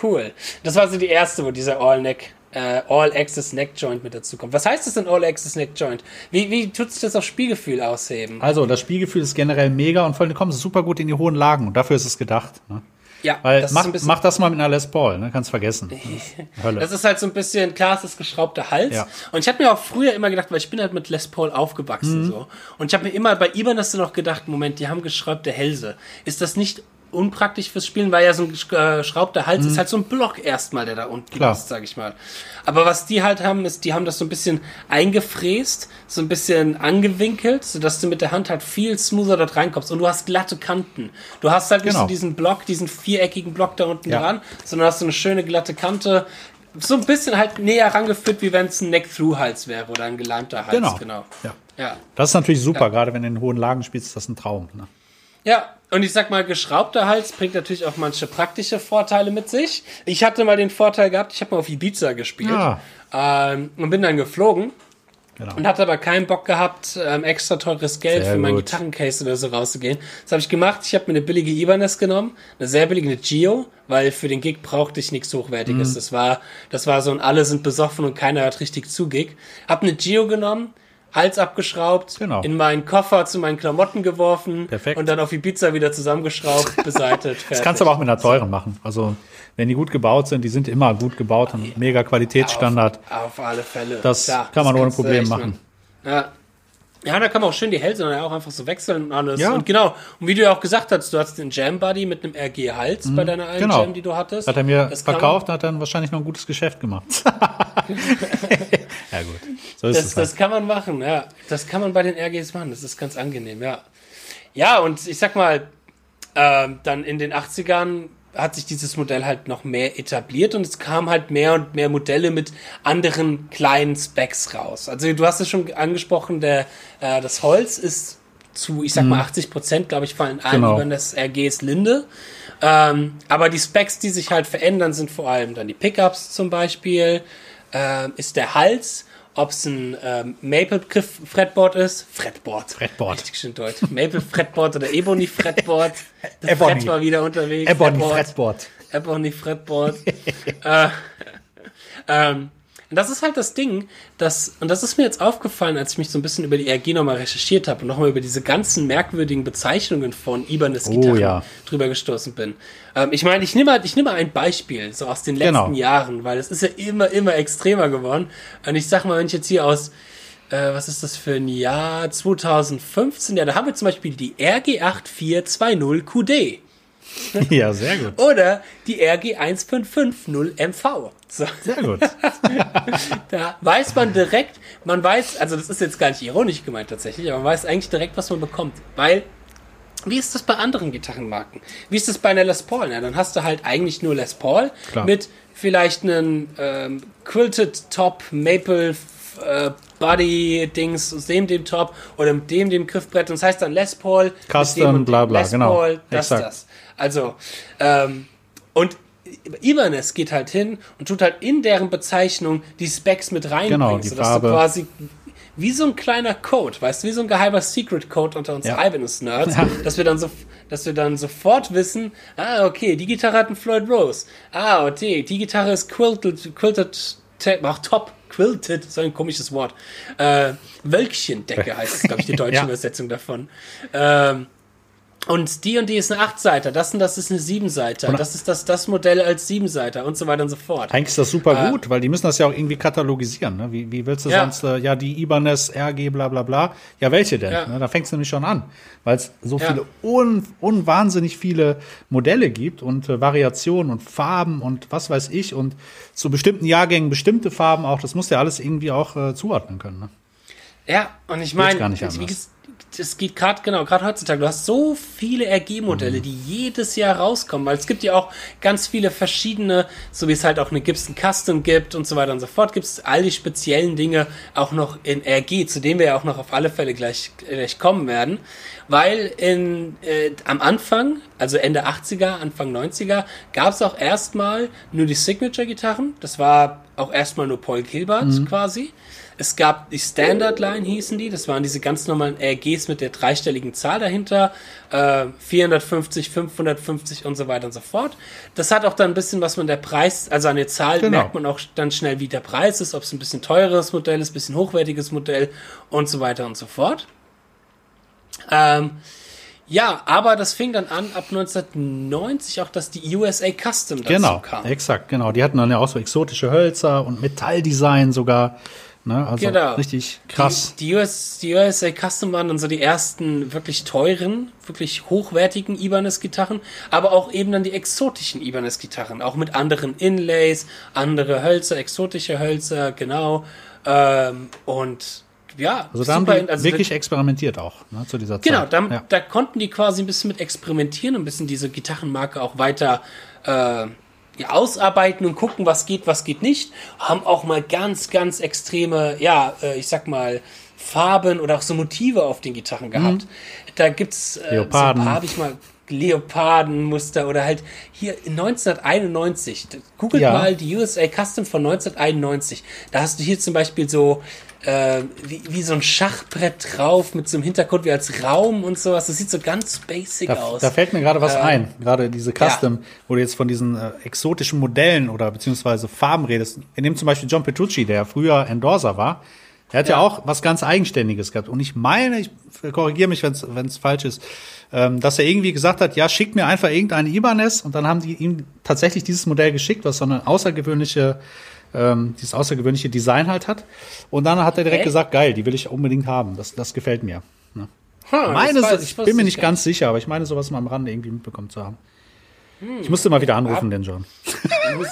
Cool. Das war so die erste, wo dieser All-Neck, äh, All-Access-Neck-Joint mit dazu kommt. Was heißt das denn All-Access-Neck-Joint? Wie, wie tut sich das auf Spielgefühl ausheben? Also, das Spielgefühl ist generell mega und vor allem kommt es super gut in die hohen Lagen und dafür ist es gedacht. Ne? Ja, Weil das mach, ist mach das mal mit einer Les Paul, ne? kannst vergessen. Hölle. Das ist halt so ein bisschen, klar, es ist geschraubter Hals. Ja. Und ich habe mir auch früher immer gedacht, weil ich bin halt mit Les Paul Mhm. aufgewachsen so. Und ich habe mir immer bei Ibanez noch gedacht, Moment, die haben geschraubte Hälse. Ist das nicht unpraktisch fürs Spielen, weil ja so ein geschraubter Hals ist halt so ein Block erstmal, der da unten Mhm. Klar. ist, sag ich mal. Aber was die halt haben, ist, die haben das so ein bisschen eingefräst, so ein bisschen angewinkelt, sodass du mit der Hand halt viel smoother dort reinkommst. Und du hast glatte Kanten. Du hast halt nicht Genau. so diesen Block, diesen viereckigen Block da unten Ja. dran, sondern hast so eine schöne glatte Kante. So ein bisschen halt näher rangeführt, wie wenn es ein Neck-Through-Hals wäre oder ein geleimter Hals. Genau. genau. Ja. Ja. Das ist natürlich super, Ja. gerade wenn du in hohen Lagen spielst, ist das ein Traum. Ne? Ja, und ich sag mal, geschraubter Hals bringt natürlich auch manche praktische Vorteile mit sich. Ich hatte mal den Vorteil gehabt, ich habe mal auf Ibiza gespielt Ja. ähm, und bin dann geflogen Genau. und hatte aber keinen Bock gehabt, ähm, extra teures Geld Sehr für mein gut. Gitarrencase oder so rauszugehen. Das habe ich gemacht. Ich habe mir eine billige Ibanez genommen, eine sehr billige eine Gio, weil für den Gig brauchte ich nichts Mhm. Hochwertiges. Das war, das war so ein alle sind besoffen und keiner hört richtig zu Gig. Hab eine Gio genommen. Hals abgeschraubt, Genau. in meinen Koffer zu meinen Klamotten geworfen Perfekt. und dann auf Ibiza wieder zusammengeschraubt, beseitet. Das kannst du aber auch mit einer teuren machen. Also, wenn die gut gebaut sind, die sind immer gut gebaut und mega Qualitätsstandard. Auf, auf alle Fälle. Das kann man ohne kannst du Problem machen. Ja. Ja, da kann man auch schön die Hälse dann ja auch einfach so wechseln und alles. Ja. Und genau, und wie du ja auch gesagt hast, du hast den Jam Buddy mit einem RG Hals bei deiner einen Genau. Jam, die du hattest. Hat er mir Das verkauft, hat dann wahrscheinlich noch ein gutes Geschäft gemacht. ja, gut. So ist Das, es. Halt. das kann man machen, ja. Das kann man bei den RGs machen. Das ist ganz angenehm, ja. Ja, und ich sag mal, ähm, dann in den 80ern hat sich dieses Modell halt noch mehr etabliert und es kam halt mehr und mehr Modelle mit anderen kleinen Specs raus. Also du hast es schon angesprochen, der, äh, das Holz ist zu, ich sag mal, 80 Prozent, glaube ich, fallen allen Genau. über das RGs Linde. Ähm, aber die Specs, die sich halt verändern, sind vor allem dann die Pickups zum Beispiel, ähm, ist der Hals, ob es ein ähm, Maple Fretboard ist, Fretboard, Fretboard. richtig schön deutsch, Maple Fretboard oder Ebony Fretboard, der Ebony. Fret war wieder unterwegs, Ebony. Fretboard. Ebony Fretboard. äh, ähm, und das ist halt das Ding, dass, und das ist mir jetzt aufgefallen, als ich mich so ein bisschen über die RG nochmal recherchiert habe und nochmal über diese ganzen merkwürdigen Bezeichnungen von Ibanez Oh, ja. drüber gestoßen bin. Ähm, ich meine, ich nehme halt, ich nehme ein Beispiel, so aus den letzten Genau. Jahren, weil es ist ja immer, immer extremer geworden. Und ich sag mal, wenn ich jetzt hier aus, äh, was ist das für ein Jahr? 2015, ja, da haben wir zum Beispiel die RG8420 QD. Ja, sehr gut. Oder die RG1550MV. So. Sehr gut. da weiß man direkt, man weiß, also das ist jetzt gar nicht ironisch gemeint tatsächlich, aber man weiß eigentlich direkt, was man bekommt. Weil, wie ist das bei anderen Gitarrenmarken? Wie ist das bei einer Les Paul? Na, dann hast du halt eigentlich nur Les Paul Klar. mit vielleicht einem ähm, Quilted Top Maple äh, Body Dings, aus dem dem Top oder mit dem dem Griffbrett. Und das heißt dann Les Paul, Custom, bla, bla, Les genau. Paul, das, Exakt. das. Also, ähm, und Ibanez geht halt hin und tut halt in deren Bezeichnung die Specs mit reinbringen, Genau, die sodass Farbe. du quasi wie so ein kleiner Code, weißt du, wie so ein geheimer Secret Code unter uns Ja. Ibanez-Nerds, Ja. dass wir dann so, dass wir dann sofort wissen, ah, okay, die Gitarre hat einen Floyd Rose. Ah, okay, die Gitarre ist quilted, quilted, auch top, quilted, so ein komisches Wort. Äh, Wölkchendecke heißt, glaube ich, die deutsche Ja. Übersetzung davon. Ähm, und die und die ist eine Achtseiter, das und das ist eine Siebenseiter, das ist das, das Modell als Siebenseiter und so weiter und so fort. Eigentlich ist das super gut, weil die müssen das ja auch irgendwie katalogisieren. Ne? Wie, wie willst du Äh. Ja. sonst, äh, ja, die Ibanez, RG, bla bla bla. Ja, welche denn? Ja. Ne? Da fängst du nämlich schon an. Weil es so Ja. viele, un, unwahnsinnig viele Modelle gibt und äh, Variationen und Farben und was weiß ich und zu bestimmten Jahrgängen bestimmte Farben auch. Das musst du ja alles irgendwie auch äh, zuordnen können. Ne? Ja, und ich meine, es- wie ges- es geht gerade, genau, gerade heutzutage, du hast so viele RG-Modelle, Mhm. die jedes Jahr rauskommen, weil es gibt ja auch ganz viele verschiedene, so wie es halt auch eine Gibson Custom gibt und so weiter und so fort, gibt es all die speziellen Dinge auch noch in RG, zu denen wir ja auch noch auf alle Fälle gleich, gleich kommen werden, weil in, äh, am Anfang, also Ende 80er, Anfang 90er, gab es auch erstmal nur die Signature-Gitarren, das war auch erstmal nur Paul Gilbert Mhm. quasi. Es gab die Standard Line hießen die, das waren diese ganz normalen RGs mit der dreistelligen Zahl dahinter, äh, 450, 550 und so weiter und so fort. Das hat auch dann ein bisschen was man der Preis, also an der Zahl Genau. merkt man auch dann schnell, wie der Preis ist, ob es ein bisschen teureres Modell ist, ein bisschen hochwertiges Modell und so weiter und so fort. Ähm, ja, aber das fing dann an ab 1990 auch, dass die USA Custom dazu Genau, kam. exakt, genau. Die hatten dann ja auch so exotische Hölzer und Metalldesign sogar. Ne? Also Genau. richtig krass. Die, die, US, die USA Custom waren dann so die ersten wirklich teuren, wirklich hochwertigen Ibanez-Gitarren, aber auch eben dann die exotischen Ibanez-Gitarren, auch mit anderen Inlays, andere Hölzer, exotische Hölzer, genau. Ähm, und ja, Also da haben die also wirklich experimentiert auch ne, zu dieser Genau, Zeit. da, ja. da konnten die quasi ein bisschen mit experimentieren, ein bisschen diese Gitarrenmarke auch weiter äh, ausarbeiten und gucken, was geht, was geht nicht. Haben auch mal ganz, ganz extreme, ja, äh, ich sag mal, Farben oder auch so Motive auf den Gitarren gehabt. Da gibt's äh, Leoparden. so ein paar, habe ich mal Leopardenmuster oder halt hier in 1991. Googelt Ja. mal die USA Custom von 1991. Da hast du hier zum Beispiel so äh, wie, wie so ein Schachbrett drauf mit so einem Hintergrund wie als Raum und sowas. Das sieht so ganz basic Da, aus. da fällt mir gerade was Ähm, ein, gerade diese Custom, wo du jetzt von diesen äh, exotischen Modellen oder beziehungsweise Farben redest. Wir nehmen zum Beispiel John Petrucci, der ja früher Endorser war. Er hat ja. Ja. auch was ganz Eigenständiges gehabt. Und ich meine, ich korrigiere mich, wenn es falsch ist, ähm, dass er irgendwie gesagt hat, ja, schickt mir einfach irgendeine Ibanez und dann haben die ihm tatsächlich dieses Modell geschickt, was so eine außergewöhnliche, ähm, dieses außergewöhnliche Design halt hat. Und dann hat er direkt Echt? gesagt, geil, die will ich unbedingt haben. Das, das gefällt mir. Ne? Huh, meine, weiß- ich bin mir nicht ganz sicher, aber ich meine, sowas mal am Rande irgendwie mitbekommen zu haben. Ich musste mal wieder anrufen, den John.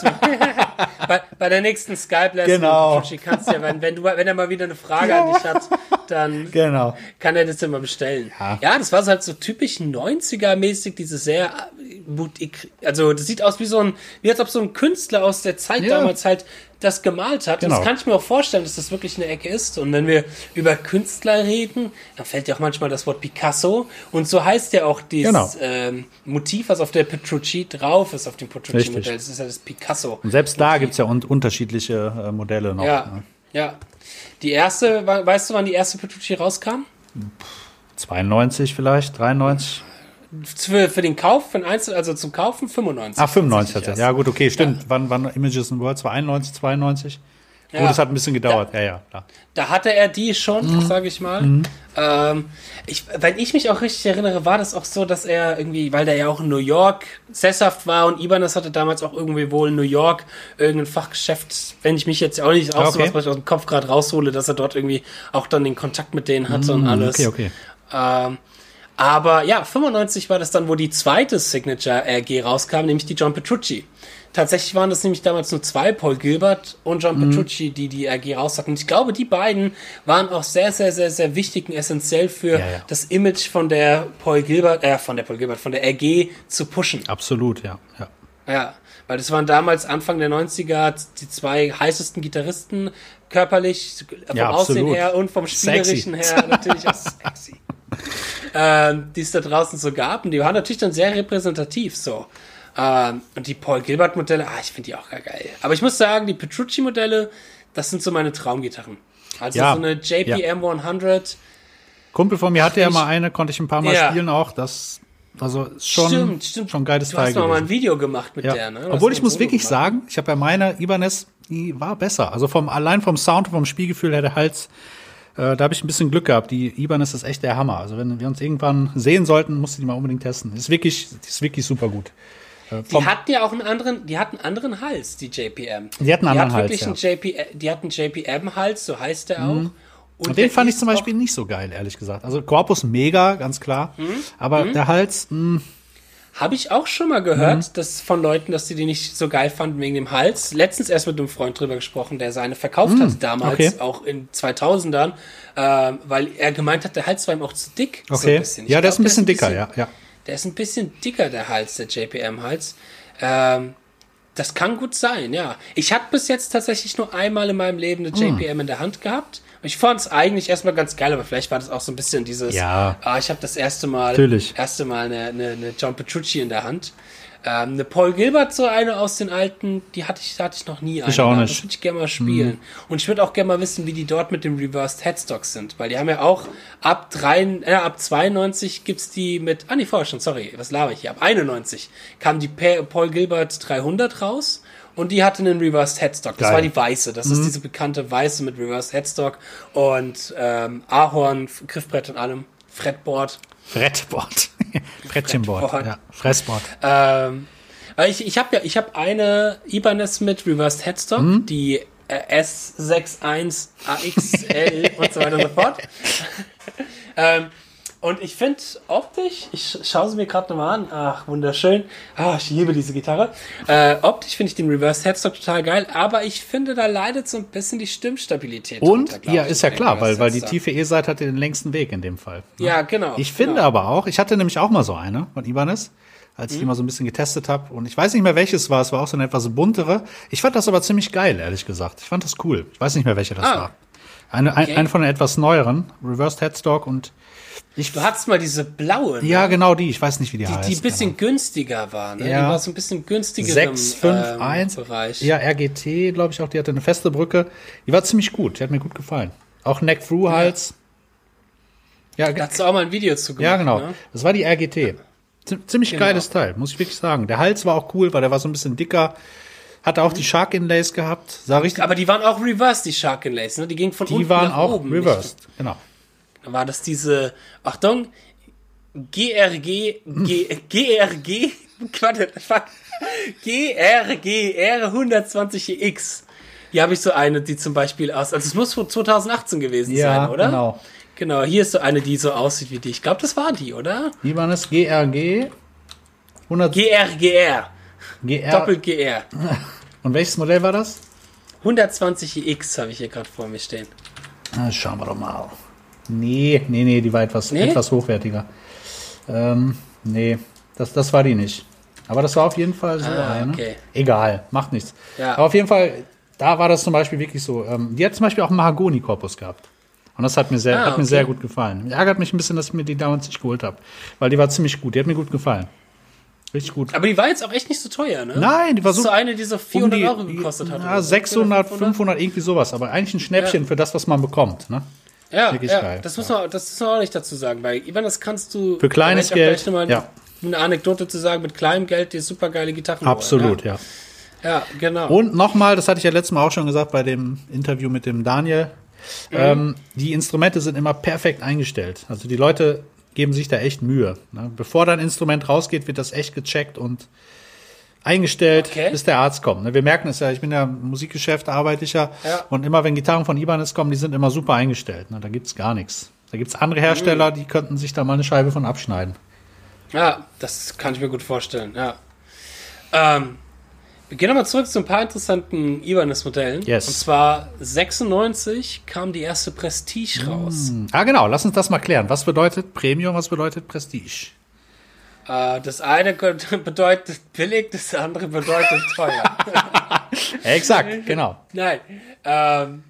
bei, bei der nächsten Skype-Lesson Genau. Kannst ja, wenn, wenn, du, wenn er mal wieder eine Frage an dich hat, dann Genau. kann er das immer bestellen. Ja. Ja, das war so halt so typisch 90er-mäßig, diese sehr, äh, also das sieht aus wie so ein, wie als ob so ein Künstler aus der Zeit Ja. damals halt das gemalt hat. Und Genau. das kann ich mir auch vorstellen, dass das wirklich eine Ecke ist. Und wenn wir über Künstler reden, dann fällt ja auch manchmal das Wort Picasso. Und so heißt ja auch dieses Genau. ähm, Motiv, was auf der Petrucci drauf ist, auf dem Petrucci-Modell. Das ist ja das Picasso. Und selbst da gibt's ja un unterschiedliche äh, Modelle noch. Ja, Ne? ja. Die erste, we- weißt du, wann die erste Petrucci rauskam? 92 vielleicht, 93. Für, für den Kauf, den Einzel, also zum Kaufen 95. Ah, 95 tatsächlich hat er. Ja, gut, okay, stimmt. Wann, wann Images in Words war 91, 92? Ja. Gut, das hat ein bisschen gedauert. Ja, ja, klar. Da hatte er die schon, Mhm. sage ich mal. Ähm, ich, wenn ich mich auch richtig erinnere, war das auch so, dass er irgendwie, weil der ja auch in New York sesshaft war und Ibanez hatte damals auch irgendwie wohl in New York irgendein Fachgeschäft, wenn ich mich jetzt auch nicht aus, okay. was, ich aus dem Kopf gerade raushole, dass er dort irgendwie auch dann den Kontakt mit denen hatte und alles. Mhm, Okay, okay. Ähm, Aber ja, 95 war das dann, wo die zweite Signature RG rauskam, nämlich die John Petrucci. Tatsächlich waren das nämlich damals nur zwei, Paul Gilbert und John mhm. Petrucci, die die RG raus hatten. Und ich glaube, die beiden waren auch sehr, sehr, sehr, sehr wichtig und essentiell für ja, ja. das Image von der Paul Gilbert, äh, von der Paul Gilbert, von der RG zu pushen. Absolut, ja, ja. Ja, weil das waren damals Anfang der 90er die zwei heißesten Gitarristen, körperlich, vom ja, Aussehen her und vom Spielerischen sexy. her natürlich auch sexy. Ähm, die es da draußen so gab. Und die waren natürlich dann sehr repräsentativ so. Ähm, und die Paul Gilbert-Modelle, ah, ich finde die auch geil. Aber ich muss sagen, die Petrucci-Modelle, das sind so meine Traumgitarren. Also ja, so eine JPM ja. 100. Kumpel von mir hatte ja mal eine, konnte ich ein paar Mal ja. spielen auch. Das also schon, stimmt, stimmt. schon geiles Teil. Du hast mal ein Video gemacht mit ja. der, ne? Obwohl ich muss wirklich gemacht. sagen, ich habe ja meine Ibanez, die war besser. Also vom allein vom Sound, vom Spielgefühl her der Hals, äh, da habe ich ein bisschen Glück gehabt. Die Ibanez ist echt der Hammer. Also wenn wir uns irgendwann sehen sollten, musst du die mal unbedingt testen. Ist wirklich, ist wirklich super gut. Äh, die hatten ja auch einen anderen, die hatten einen anderen Hals, die JPM. Die hatten einen anderen Hals. Ja. Einen JP, die hatten JPM-Hals, so heißt der auch. Mhm. Und, und den fand ich zum Beispiel nicht so geil, ehrlich gesagt. Also Korpus mega, ganz klar. Mhm. Aber mhm. der Hals, mh, habe ich auch schon mal gehört, mhm. dass von Leuten, dass sie die nicht so geil fanden wegen dem Hals. Letztens erst mit einem Freund drüber gesprochen, der seine verkauft mhm. hat damals, okay. auch in 2000ern, äh, weil er gemeint hat, der Hals war ihm auch zu dick. Okay. So ja, der ist ein bisschen ein dicker, bisschen, ja, ja. Der ist ein bisschen dicker, der Hals, der JPM-Hals. Ähm, das kann gut sein, ja. Ich habe bis jetzt tatsächlich nur einmal in meinem Leben eine JPM mhm. in der Hand gehabt. Ich fand es eigentlich erstmal ganz geil, aber vielleicht war das auch so ein bisschen dieses, ja. ah, ich habe das erste Mal, Natürlich. erste Mal eine, eine, eine John Petrucci in der Hand. Ähm, eine Paul Gilbert, so eine aus den alten, die hatte ich, hatte ich noch nie. Eine. Ich auch nicht. Das würde ich gerne mal spielen. Mhm. Und ich würde auch gerne mal wissen, wie die dort mit dem Reversed Headstocks sind, weil die haben ja auch ab drei, äh, ab 92 gibt's die mit, ah nee, vorher schon, sorry, was laber ich hier, ab 91 kam die Paul Gilbert 300 raus und die hatte einen Reversed Headstock. Das Geil. war die weiße. Das mhm. ist diese bekannte weiße mit Reversed Headstock und ähm, Ahorn, Griffbrett und allem. Fretboard. Fretboard. Brettchenboard. Ja, Fressboard. Ähm, ich ich habe ja, ich habe eine Ibanez mit Reversed Headstock, mhm. die äh, S61 AXL und so weiter und so fort. ähm, und ich finde optisch, ich schaue sie mir gerade nochmal an, ach, wunderschön. Ah, ich liebe diese Gitarre. Äh, optisch finde ich den Reverse Headstock total geil, aber ich finde, da leidet so ein bisschen die Stimmstabilität. Und, runter, ja, ist ja klar, weil, weil die tiefe E-Seite hat den längsten Weg in dem Fall. Ne? Ja, genau. Ich finde genau. aber auch, ich hatte nämlich auch mal so eine von Ibanez als ich mhm. die mal so ein bisschen getestet habe. Und ich weiß nicht mehr, welches war. Es war auch so eine etwas buntere. Ich fand das aber ziemlich geil, ehrlich gesagt. Ich fand das cool. Ich weiß nicht mehr, welche das ah. war. Eine, okay. ein, eine von den etwas neueren, Reversed Headstock und ich, du hattest mal diese blaue. Ne? Ja, genau die. Ich weiß nicht, wie die, die heißt. Die ein bisschen genau. günstiger war. Ne? Ja. Die war so ein bisschen günstiger 6, 5, ähm, 1. Bereich. Ja, RGT, glaube ich auch. Die hatte eine feste Brücke. Die war ziemlich gut. Die hat mir gut gefallen. Auch Neck-Through-Hals. Ja. ja. Da hast du auch mal ein Video zu gemacht. Ja, genau. Ne? Das war die RGT. Ziemlich genau. geiles Teil, muss ich wirklich sagen. Der Hals war auch cool, weil der war so ein bisschen dicker. Hatte auch mhm. die Shark Inlays gehabt. Sah richtig. Aber die waren auch reversed, die Shark Inlays, ne? Die gingen von die unten waren nach auch oben. reversed, genau. War das diese, Achtung, GRG, G, GRG, fuck, GRGR 120X. Hier habe ich so eine, die zum Beispiel aus, also es muss von 2018 gewesen ja, sein, oder? genau. Genau, hier ist so eine, die so aussieht wie die. Ich glaube, das war die, oder? Wie war das? GRG? 100 GRGR. GR. Doppelt GR. Und welches Modell war das? 120X habe ich hier gerade vor mir stehen. Na, schauen wir doch mal. Nee, nee, nee, die war etwas, nee? etwas hochwertiger. Ähm, nee, das, das war die nicht. Aber das war auf jeden Fall so ah, eine. Okay. Egal, macht nichts. Ja. Aber auf jeden Fall, da war das zum Beispiel wirklich so. Ähm, die hat zum Beispiel auch einen Mahagoni-Korpus gehabt. Und das hat mir sehr, ah, hat mir sehr gut gefallen. Ärgert mich ein bisschen, dass ich mir die damals nicht geholt habe. Weil die war ziemlich gut. Die hat mir gut gefallen. Richtig gut. Aber die war jetzt auch echt nicht so teuer, ne? Nein, die war so. so eine, die so 400 um die, Euro gekostet hat. Ja, 600, 500? 500, irgendwie sowas. Aber eigentlich ein Schnäppchen ja. für das, was man bekommt, ne? Ja, ja das, muss man, das muss man auch nicht dazu sagen. Weil, Ivan, das kannst du. Für kleines Geld. ja. Eine Anekdote zu sagen, mit kleinem Geld die super geile Gitarren. Absolut, ja. ja. Ja, genau. Und nochmal, das hatte ich ja letztes Mal auch schon gesagt bei dem Interview mit dem Daniel. Mhm. Ähm, die Instrumente sind immer perfekt eingestellt. Also die Leute geben sich da echt Mühe. Ne? Bevor dein Instrument rausgeht, wird das echt gecheckt und eingestellt, okay. bis der Arzt kommt. Ne? Wir merken es ja, ich bin ja im Musikgeschäft, arbeite ich ja, ja. Und immer wenn Gitarren von Ibanez kommen, die sind immer super eingestellt. Ne? Da gibt's gar nichts. Da gibt es andere Hersteller, die könnten sich da mal eine Scheibe von abschneiden. Ja, das kann ich mir gut vorstellen, ja. Ähm, wir gehen nochmal zurück zu ein paar interessanten Ibanez-Modellen. Yes. Und zwar 96 kam die erste Prestige raus. Ah, genau, lass uns das mal klären. Was bedeutet Premium, was bedeutet Prestige? Äh, das eine bedeutet billig, das andere bedeutet teuer. Exakt, genau. Nein. Ähm,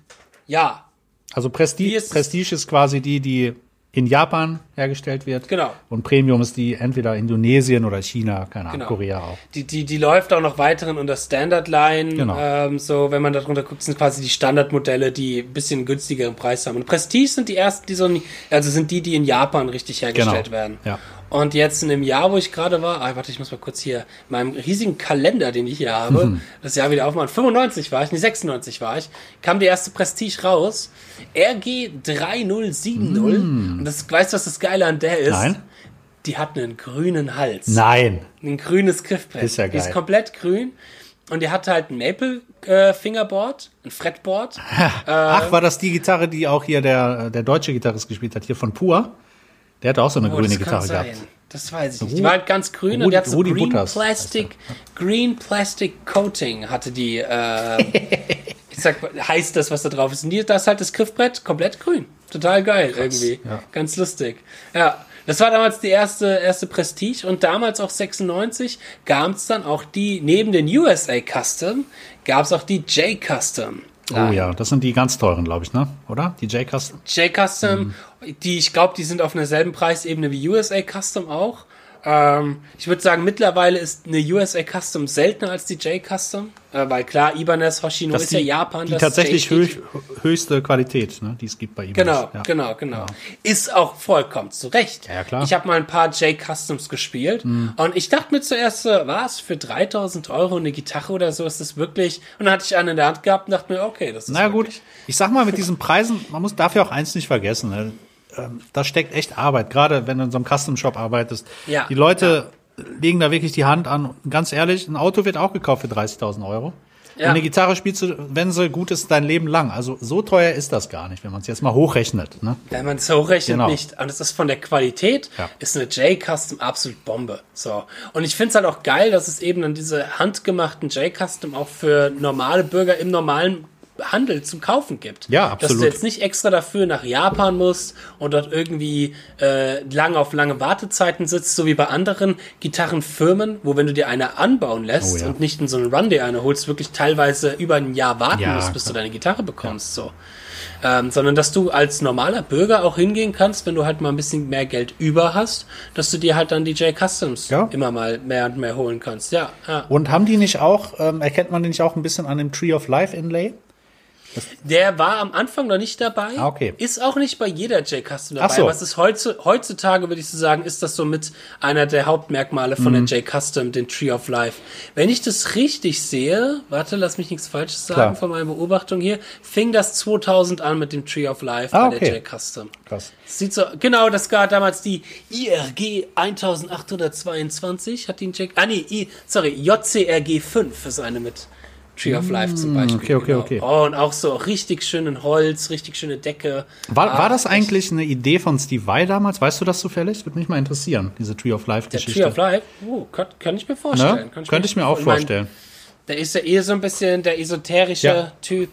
ja, Also Prestige, ist- Prestige ist quasi die, die in Japan hergestellt wird. Genau. Und Premium ist die entweder Indonesien oder China, keine Ahnung, Genau. Korea auch. die, die, die läuft auch noch weiterhin unter Standard Line. Genau. Ähm, so, wenn man darunter guckt, sind quasi die Standardmodelle, die ein bisschen günstigeren Preis haben. Und Prestige sind die ersten, die so, also sind die, die in Japan richtig hergestellt Genau. werden. Ja. Und jetzt in dem Jahr, wo ich gerade war, ah, warte, ich muss mal kurz hier, in meinem riesigen Kalender, den ich hier habe, Mhm. das Jahr wieder aufmachen, 95 war ich, nee, 96 war ich, kam die erste Prestige raus, RG 3070. Und das, weißt du, was das Geile an der ist? Nein. Die hat einen grünen Hals. Nein. Ein grünes Griffbrett. Ist ja Die ist geil. komplett grün. Und die hat halt ein Maple äh, Fingerboard, ein Fretboard. Ach, war das die Gitarre, die auch hier der, der deutsche Gitarrist gespielt hat, hier von Pur? Der hat auch so eine Oh, grüne das Gitarre sein. gehabt. Das weiß ich nicht. Die war halt ganz grün und Rudi- die hat so Rudi Green Butters Plastic, Green Plastic Coating hatte die, äh, ich sag, heißt das, was da drauf ist. Und die, da ist halt das Griffbrett komplett grün. Total geil irgendwie. ja. Ganz lustig. Ja. Das war damals die erste, erste Prestige und damals auch 96 gab es dann auch die, neben den USA Custom, gab es auch die J Custom. Oh ja, das sind die ganz teuren, glaube ich, ne? Oder? Die J-Custom? J-Custom, die, ich glaube, die sind auf einer selben Preisebene wie USA Custom auch. Ähm, ich würde sagen, mittlerweile ist eine USA Custom seltener als die J-Custom, äh, weil klar, Ibanez, Hoshino Das ist die, ja Japan. die das tatsächlich J höch, höchste Qualität, ne? die es gibt bei ihm. Genau, ja. genau, genau. Ist auch vollkommen zu Recht. Ja, ja, klar. Mhm. Ich habe mal ein paar J-Customs gespielt und ich dachte mir zuerst, was, für 3000 Euro eine Gitarre oder so ist das wirklich? Und dann hatte ich eine in der Hand gehabt und dachte mir, okay, das ist Na gut, wirklich- ich sag mal, mit diesen Preisen, man muss dafür auch eins nicht vergessen. Ne? Ähm, Da steckt echt Arbeit, gerade wenn du in so einem Custom-Shop arbeitest. Ja, Die Leute legen da wirklich die Hand an. Ganz ehrlich, ein Auto wird auch gekauft für 30.000 Euro. Ja. Eine Gitarre spielst du, wenn sie gut ist, dein Leben lang. Also so teuer ist das gar nicht, wenn man es jetzt mal hochrechnet. Ne? Wenn man es hochrechnet, Genau. nicht. Und es ist von der Qualität, Ja. ist eine J-Custom absolut Bombe. So. Und ich finde es halt auch geil, dass es eben dann diese handgemachten J-Custom auch für normale Bürger im normalen Handel zum Kaufen gibt. Ja, Dass du absolut. jetzt nicht extra dafür nach Japan musst und dort irgendwie äh, lange auf lange Wartezeiten sitzt, so wie bei anderen Gitarrenfirmen, wo wenn du dir eine anbauen lässt Oh ja. und nicht in so einen Run Day eine holst, wirklich teilweise über ein Jahr warten Ja, musst, bis du klar. deine Gitarre bekommst. So ähm, sondern dass du als normaler Bürger auch hingehen kannst, wenn du halt mal ein bisschen mehr Geld über hast, dass du dir halt dann die J-Customs Ja. immer mal mehr und mehr holen kannst. Ja, ja. Und haben die nicht auch, ähm, erkennt man die nicht auch ein bisschen an dem Tree of Life Inlay? Der war am Anfang noch nicht dabei. Ah, okay. Ist auch nicht bei jeder J-Custom dabei. Ach so. Was ist heutzu- heutzutage, würde ich so sagen, ist das so mit einer der Hauptmerkmale von Mhm. der J-Custom, den Tree of Life. Wenn ich das richtig sehe, warte, lass mich nichts Falsches sagen Klar. von meiner Beobachtung hier, fing das 2000 an mit dem Tree of Life Ah, bei okay. der J-Custom. Krass. Sieht so, genau, das gab damals die IRG 1822, hat die einen Check, ah nee, I, sorry, JCRG 5 ist eine mit Tree of Life zum Beispiel. Mm, okay, okay, genau. okay. Oh, und auch so richtig schönen Holz, richtig schöne Decke. War, Ah, war das eigentlich eine Idee von Steve Vai damals? Weißt du das zufällig? Würde mich mal interessieren, diese Tree of Life-Geschichte. Tree of Life, oh, kann, kann ich mir vorstellen. Ne? Kann Könnte ich mir auch ich mein, vorstellen. Der ist ja eher so ein bisschen der esoterische Ja. Typ,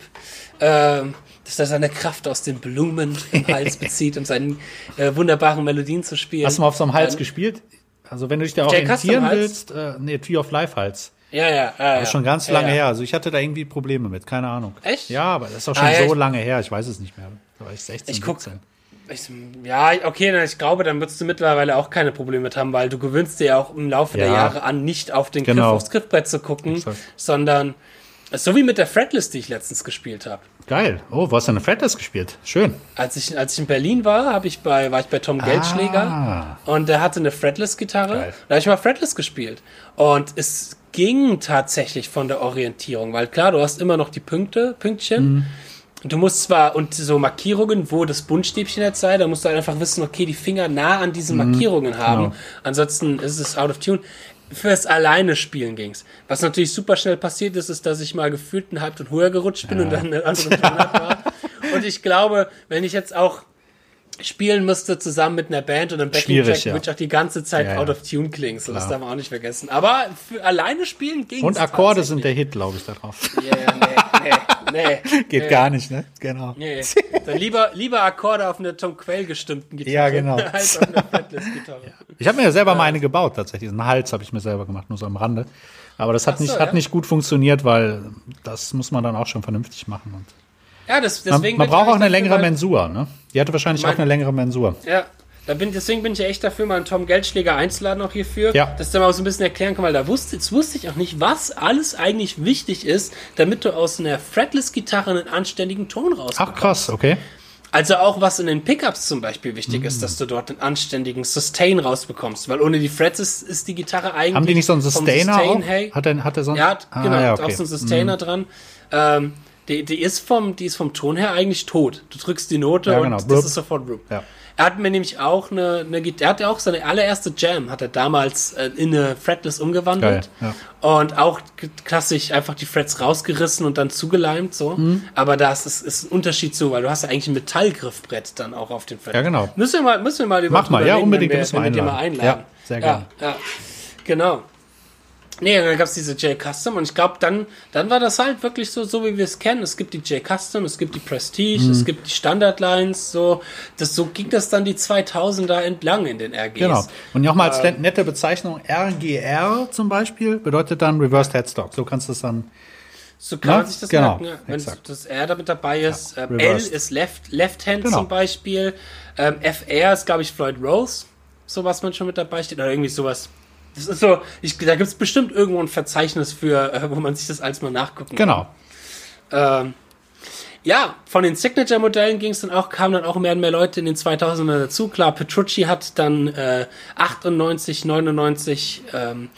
ähm, dass er seine Kraft aus den Blumen im Hals bezieht, um seinen äh, wunderbaren Melodien zu spielen. Hast du mal auf so einem Hals Dann- gespielt? Also wenn du dich da. Custom orientieren willst, äh, nee, Tree of Life Hals. Ja, ja, ja. Das ist schon ganz ja, lange ja. her. Also ich hatte da irgendwie Probleme mit, keine Ahnung. Echt? Ja, aber das ist auch schon Ah, so ich- lange her. Ich weiß es nicht mehr. Da war ich 16, Ich guck- 17. Ich, ja, okay, na, ich glaube, dann würdest du mittlerweile auch keine Probleme mit haben, weil du gewöhnst dir ja auch im Laufe der Ja. Jahre an, nicht auf den Griff, Genau. aufs Griffbrett zu gucken, Exakt. sondern so wie mit der Fretless, die ich letztens gespielt habe. Geil. Oh, wo hast du eine Fretless gespielt? Schön. Als ich, als ich in Berlin war, habe ich bei, war ich bei Tom Geldschläger Ah. und der hatte eine Fretless-Gitarre. Da habe ich mal Fretless gespielt. Und es ging tatsächlich von der Orientierung, weil klar, du hast immer noch die Punkte, Pünktchen. Mhm. Und Du musst zwar, und so Markierungen, wo das Buntstäbchen jetzt sei, da musst du halt einfach wissen, okay, die Finger nah an diesen Mhm. Markierungen haben. Genau. Ansonsten ist es out of tune. Fürs alleine Spielen ging's. Was natürlich super schnell passiert ist, ist, dass ich mal gefühlt einen Halbton höher gerutscht bin und dann eine andere Tonart war. Und ich glaube, wenn ich jetzt auch spielen müsste zusammen mit einer Band und einem Schwierig, Backing-Track, ja. würde ich auch die ganze Zeit Ja, ja. out of tune klingen. So, das darf man auch nicht vergessen. Aber für alleine spielen ging Und Akkorde sind der Hit, glaube ich, da drauf. Ja, ja, nee, nee, nee. Geht nee, gar nicht, ne? Genau. Nee. Dann lieber, lieber Akkorde auf einer Tom Quell gestimmten Gitarre. Ja, genau. Als auf einer Fretless-Gitarre. Ich habe mir ja selber mal eine gebaut, tatsächlich. Einen Hals habe ich mir selber gemacht, nur so am Rande. Aber das hat, so, nicht, hat nicht gut funktioniert, weil das muss man dann auch schon vernünftig machen. Und Ja, das, man deswegen man bin braucht auch eine längere Mensur, ne? Die hatte wahrscheinlich Mein- auch eine längere Mensur. Ja, da bin, deswegen bin ich ja echt dafür, mal einen Tom Geldschläger einzuladen auch hierfür, Ja. dass der mal so ein bisschen erklären kann, weil da wusste, jetzt wusste ich auch nicht, was alles eigentlich wichtig ist, damit du aus einer Fretless-Gitarre einen anständigen Ton rauskommst. Ach krass, okay. Also auch was in den Pickups zum Beispiel wichtig Mhm. ist, dass du dort einen anständigen Sustain rausbekommst, weil ohne die Frets ist, ist die Gitarre eigentlich Haben die nicht so einen Sustainer Sustain auch? her- Hat er, hat er so einen? Ja, hat- Ah, genau, ja, hat auch okay. so einen Sustainer dran. Ähm, die, die, ist vom, die ist vom Ton her eigentlich tot. Du drückst die Note Ja, und genau. das Blub. ist sofort Roop. Ja. Er hat mir nämlich auch eine, eine er hat ja auch seine allererste Jam, hat er damals äh, in eine Fretless umgewandelt. Geil, Und auch klassisch einfach die Frets rausgerissen und dann zugeleimt, so. Mhm. Aber das ist, ist ein Unterschied so, weil du hast ja eigentlich ein Metallgriffbrett dann auch auf den Frets. Ja, genau. Müssen wir mal, müssen wir mal über Mach mal, ja, reden, unbedingt, wir, müssen wir wir mal einladen. einladen. Ja, sehr gerne. Ja, ja. genau. Nee, dann gab's diese J-Custom und ich glaube, dann, dann war das halt wirklich so, so wie wir es kennen. Es gibt die J-Custom, es gibt die Prestige, Mhm. es gibt die Standard-Lines, so. Das, so ging das dann die 2000er entlang in den RGs. Genau. Und nochmal als Ähm. nette Bezeichnung, RGR zum Beispiel bedeutet dann Reversed Headstock. So kannst du es dann. So kann Ja, man sich das genau, merken, wenn exakt. das R da mit dabei ist. Ja, ähm, L ist Left, Left Hand Genau. zum Beispiel. Ähm, FR ist, glaube ich, Floyd Rose. So was man schon mit dabei steht. Oder irgendwie sowas. Das ist so, ich, da gibt es bestimmt irgendwo ein Verzeichnis für, äh, wo man sich das alles mal nachgucken Genau. kann. Ähm, ja, von den Signature-Modellen ging es dann auch, kamen dann auch mehr und mehr Leute in den 2000er dazu. Klar, Petrucci hat dann äh, 98, 99 ähm,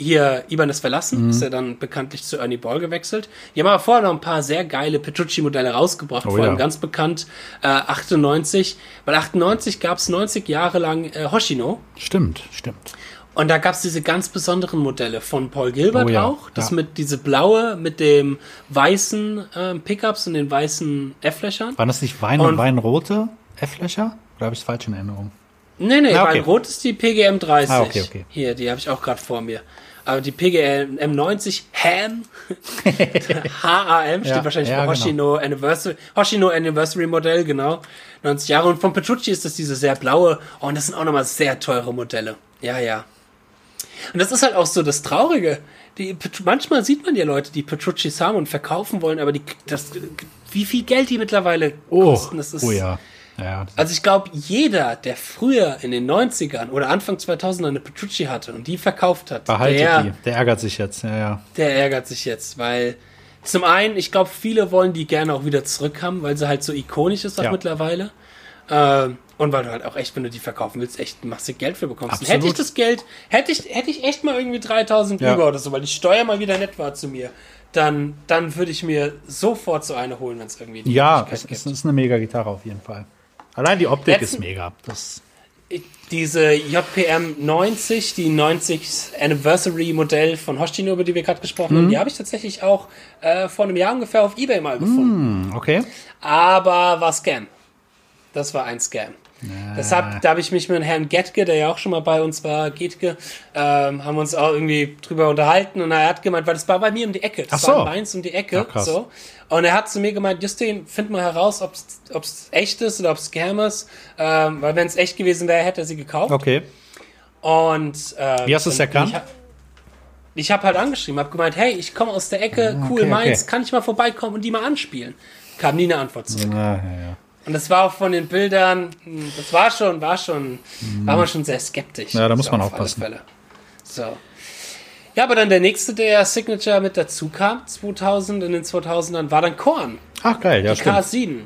hier Ibanez verlassen, Mhm. ist er dann bekanntlich zu Ernie Ball gewechselt. Die haben aber vorher noch ein paar sehr geile Petrucci-Modelle rausgebracht, Oh vor allem ja. ganz bekannt äh, 98, weil 98 gab es 90 Jahre lang äh, Hoshino Stimmt, stimmt. Und da gab es diese ganz besonderen Modelle von Paul Gilbert Oh ja, auch, das ja. mit diese blaue mit dem weißen ähm, Pickups und den weißen F-Löchern. Waren das nicht Wein Und- und Weinrote F-Löcher? Oder habe ich es falsch in Erinnerung? Nee, nee, Ah, okay. weil rot ist die PGM 30. Ah, okay, okay. Hier, die habe ich auch gerade vor mir. Aber die PGM 90 HAM, HAM steht Ja, wahrscheinlich ja, für genau. Hoshino Anniversary, Hoshino Anniversary Modell, genau. 90 Jahre. Und von Petrucci ist das diese sehr blaue. Oh, und das sind auch nochmal sehr teure Modelle. Ja, ja. Und das ist halt auch so das Traurige. Die, manchmal sieht man ja Leute, die Petruccis haben und verkaufen wollen, aber die, das, wie viel Geld die mittlerweile Oh, kosten, das ist, oh ja. ja. also ich glaube, jeder, der früher in den 90ern oder Anfang 2000 eine Petrucci hatte und die verkauft hat, Behaltet der, die. Der ärgert sich jetzt. Ja, ja. der ärgert sich jetzt, weil zum einen, ich glaube, viele wollen die gerne auch wieder zurückhaben, weil sie halt so ikonisch ist auch Ja. mittlerweile. Ähm, und weil du halt auch echt, wenn du die verkaufen willst, echt massig Geld für bekommst. Und Absolut. hätte ich das Geld, hätte ich, hätte ich echt mal irgendwie 3000 Ja. über oder so, weil die Steuer mal wieder nett war zu mir, dann, dann würde ich mir sofort so eine holen, wenn es irgendwie die Ja, es gibt. ist, eine mega Gitarre auf jeden Fall. Allein die Optik Letzten- ist mega. Das, diese JPM 90, die 90 Anniversary Modell von Hoshino, über die wir gerade gesprochen Mhm. haben, die habe ich tatsächlich auch äh, vor einem Jahr ungefähr auf Ebay mal gefunden. hm, okay. Aber war Scam. Das war ein Scam. Deshalb, da habe ich mich mit Herrn Getke, der ja auch schon mal bei uns war, Getke, ähm, haben uns auch irgendwie drüber unterhalten und er hat gemeint, weil das war bei mir um die Ecke. Das Ach so. war in Mainz um die Ecke. Krass. so. Und er hat zu mir gemeint, Justin, find mal heraus, ob es echt ist oder ob es Scam ist. Ähm, weil wenn es echt gewesen wäre, hätte er sie gekauft. Okay. Und äh, Wie hast du es erkannt? Ich, hab- ich habe halt angeschrieben, habe gemeint, hey, ich komme aus der Ecke, cool okay, Mainz, okay. kann ich mal vorbeikommen und die mal anspielen? Kam nie eine Antwort zurück. Ja, ja, ja. Und das war auch von den Bildern, hm, das war schon, war schon, war man schon sehr skeptisch. Ja, da muss man auf aufpassen. So. Ja, aber dann der nächste, der Signature mit dazu kam, 2000, in den 2000ern, war dann Korn. Ach, geil, ja, Die stimmt. K7.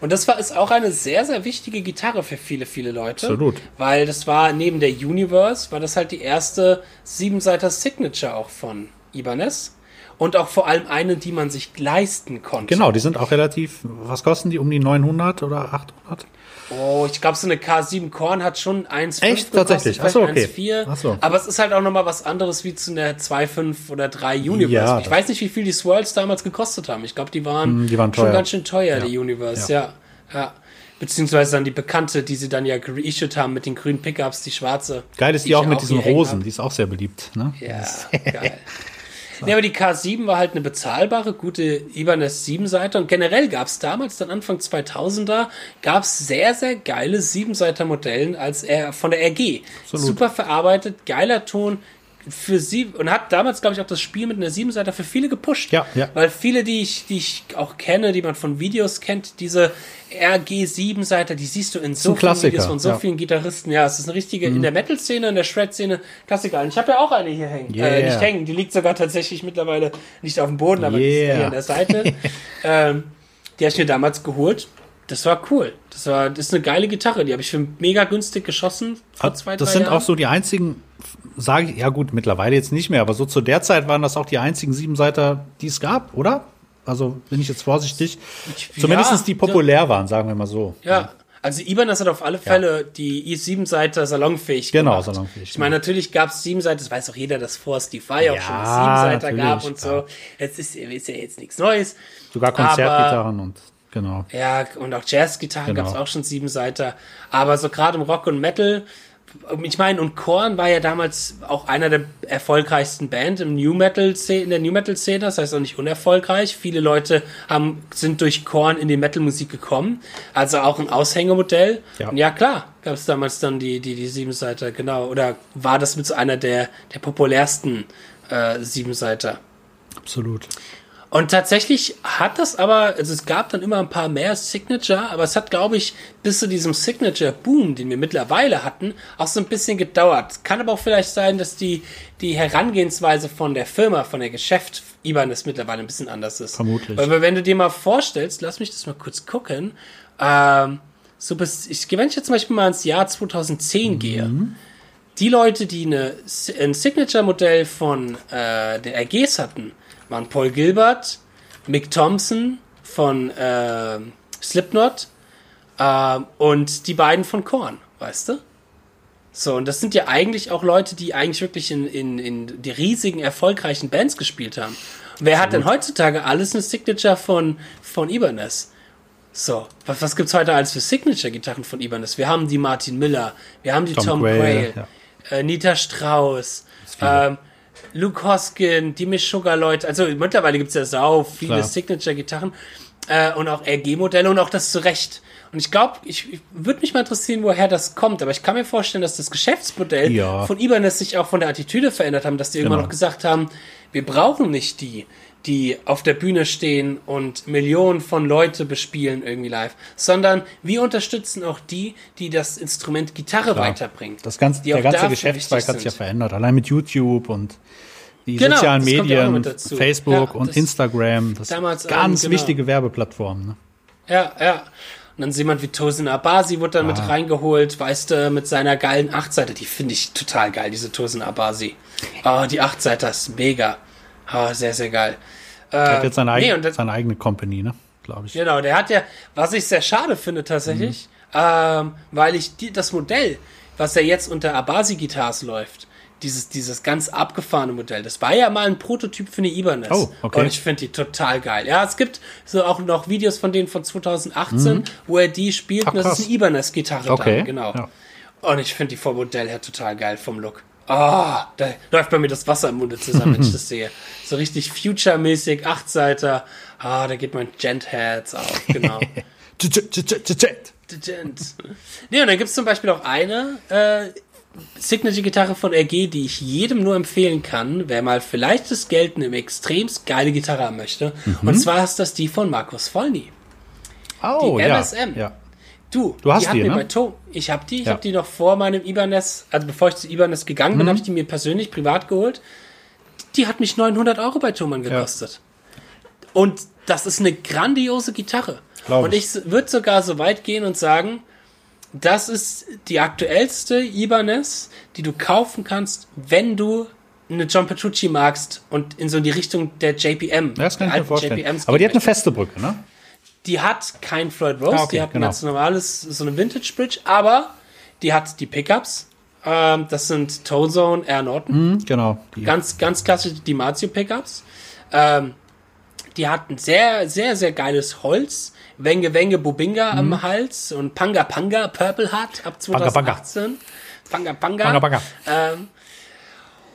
Und das war ist auch eine sehr, sehr wichtige Gitarre für viele, viele Leute. Absolut. Weil das war neben der Universe, war das halt die erste Siebenseiter Signature auch von Ibanez. Und auch vor allem eine, die man sich leisten konnte. Genau, die sind auch relativ, was kosten die? Um die 900 oder 800? Oh, ich glaube, so eine K7 Korn hat schon 1,5 Echt? Tatsächlich? Ach vielleicht so, okay. 1,4. Ach so. Aber es ist halt auch nochmal was anderes wie zu einer 2,5 oder 3 Universe. Ja, ich weiß nicht, wie viel die Swirls damals gekostet haben. Ich glaube, die waren, Mm, die waren schon ganz schön teuer, Ja. die Universe. Ja, ja. Beziehungsweise dann die bekannte, die sie dann ja reissued haben mit den grünen Pickups, die schwarze. Geil ist die, die auch mit diesen Rosen, hab. die ist auch sehr beliebt. Ne? Ja, geil. Nee, aber die K7 war halt eine bezahlbare, gute Ibanez 7-Seiter und generell gab es damals, dann Anfang 2000er, gab es sehr, sehr geile 7-Seiter-Modellen als R von der RG. Absolut. Super verarbeitet, geiler Ton für sie und hat damals, glaube ich, auch das Spiel mit einer 7-Seiter für viele gepusht. Ja, ja. Weil viele, die ich, die ich auch kenne, die man von Videos kennt, diese RG 7-Seiter, die siehst du in so vielen Videos von so ja. Mhm. vielen Gitarristen. Ja, es ist eine richtige, in der Metal-Szene, in der Shred-Szene, Klassiker. Und ich habe ja auch eine hier hängen. Yeah. Äh, nicht hängen, die liegt sogar tatsächlich mittlerweile nicht auf dem Boden, aber die ist Yeah. hier an der Seite. ähm, die habe ich mir damals geholt. Das war cool. Das war, das ist eine geile Gitarre. Die habe ich für mega günstig geschossen vor zwei, das sind Jahren. auch so die einzigen, sage ich, ja gut, mittlerweile jetzt nicht mehr, aber so zu der Zeit waren das auch die einzigen Siebenseiter, die es gab, oder? Also bin ich jetzt vorsichtig. Ich- Zumindest ja, die populär waren, sagen wir mal so. Ja, also Ibanez hat auf alle Fälle die i7-Seiter salonfähig Genau, gemacht. salonfähig, Ich meine, natürlich gab es 7 Seiter, das weiß auch jeder, dass vor Steve Vai auch Ja, schon eine 7-Seiter gab und so. Jetzt ist, ist ja jetzt nichts Neues. Sogar Konzertgitarren und genau. Ja, und auch Jazzgitarren Genau. gab es auch schon 7 Seiter. Aber so gerade im Rock und Metal, ich meine, und Korn war ja damals auch einer der erfolgreichsten Band im New Metal in der New Metal Szene, das heißt auch nicht unerfolgreich. Viele Leute haben sind durch Korn in die Metal Musik gekommen, also auch ein Aushängemodell. Ja. Und ja klar, gab es damals dann die die die Siebenseiter, genau, oder war das mit so einer der der populärsten äh, Siebenseiter? Absolut. Und tatsächlich hat das aber, also es gab dann immer ein paar mehr Signature, aber es hat, glaube ich, bis zu diesem Signature-Boom, den wir mittlerweile hatten, auch so ein bisschen gedauert. Kann aber auch vielleicht sein, dass die, die Herangehensweise von der Firma, von der Geschäft Ibanez mittlerweile ein bisschen anders ist. Vermutlich. Weil wenn du dir mal vorstellst, lass mich das mal kurz gucken, ähm, so bis, ich, wenn ich jetzt zum Beispiel mal ins Jahr 2010 gehe, die Leute, die eine, ein Signature-Modell von äh, der RGs hatten, waren Paul Gilbert, Mick Thompson von äh, Slipknot äh, und die beiden von Korn, weißt du? So, und das sind ja eigentlich auch Leute, die eigentlich wirklich in, in, in die riesigen, erfolgreichen Bands gespielt haben. Und wer hat denn heutzutage alles eine Signature von, von Ibanez? So, was, was gibt's heute alles für Signature-Gitarren von Ibanez? Wir haben die Martin Miller, wir haben die Tom, Tom Quayle, Quayle, äh, Nita Strauss, ähm, Luke Hoskin, die Meshuggah-Leute. Also mittlerweile gibt's ja sau viele Klar. Signature-Gitarren äh, und auch RG-Modelle und auch das zu Recht. Und ich glaube, ich, ich würde mich mal interessieren, woher das kommt. Aber ich kann mir vorstellen, dass das Geschäftsmodell Ja. von Ibanez sich auch von der Attitüde verändert haben, dass die irgendwann Genau. noch gesagt haben, wir brauchen nicht die, die auf der Bühne stehen und Millionen von Leute bespielen irgendwie live, sondern wir unterstützen auch die, die das Instrument Gitarre weiterbringen. Das ganze, der ganze Geschäftszweig hat sich ja verändert. Allein mit YouTube und die Genau, sozialen Medien. Facebook Ja, und Instagram. Das Damals, sind ganz ähm, genau. wichtige Werbeplattformen. Ne? Ja, ja. Und dann jemand wie Tosin Abasi wurde dann Ah. mit reingeholt, weißt du, mit seiner geilen Achtseite. Die finde ich total geil, diese Tosin Abasi. Oh, die Achtseite ist mega. Oh, sehr, sehr geil. Er hat jetzt seine, nee, eigen, und das- seine eigene Company, ne? Glaube ich. Genau, der hat ja, was ich sehr schade finde tatsächlich, Mhm. ähm, weil ich die, das Modell, was ja jetzt unter Abasi Guitars läuft, dieses, dieses ganz abgefahrene Modell, das war ja mal ein Prototyp für eine Ibanez. Oh, okay. Und ich finde die total geil. Ja, es gibt so auch noch Videos von denen von 2018, wo er die spielt Mhm. Ach, und das ist krass. eine Ibanez-Gitarre Okay, dann, genau. ja. Und ich finde die vom Modell her total geil vom Look. Ah, da läuft bei mir das Wasser im Munde zusammen, wenn ich das sehe. So richtig Future-mäßig, Achtseiter. Ah, da geht mein Gent-Herz auf, genau. Gent. Nee, und dann gibt's zum Beispiel auch eine äh, Signature-Gitarre von RG, die ich jedem nur empfehlen kann, wer mal vielleicht das Geld eine extremst geile Gitarre haben möchte. Mhm. Und zwar ist das die von Markus Vollny. Oh, Die ja. MSM. ja. Du, Du hast die, hat die, mir ne? bei To ich habe die, ich Ja. habe die noch vor meinem Ibanez, also bevor ich zu Ibanez gegangen Mhm. bin, habe ich die mir persönlich privat geholt. Die hat mich 900 Euro bei Thomann gekostet. Und das ist eine grandiose Gitarre. Glaub und ich. ich würde sogar so weit gehen und sagen, das ist die aktuellste Ibanez, die du kaufen kannst, wenn du eine John Petrucci magst und in so die Richtung der JPM. Ja, das kann ich mir vorstellen. JPMs Aber die hat eine feste Brücke, ne? die hat kein Floyd Rose, Ah, okay, die hat genau. ein ganz normales, so eine Vintage Bridge, aber die hat die Pickups. Ähm, das sind Tone Zone Air Norton. Hm, genau. Die, Ganz, ganz klassische Dimatio Pickups. Ähm, die hat ein sehr, sehr, sehr geiles Holz Wenge Wenge Bubinga am Hals und Panga Panga Purple Heart ab Panga, Panga. 2018. Panga Panga. Panga, Panga. Ähm,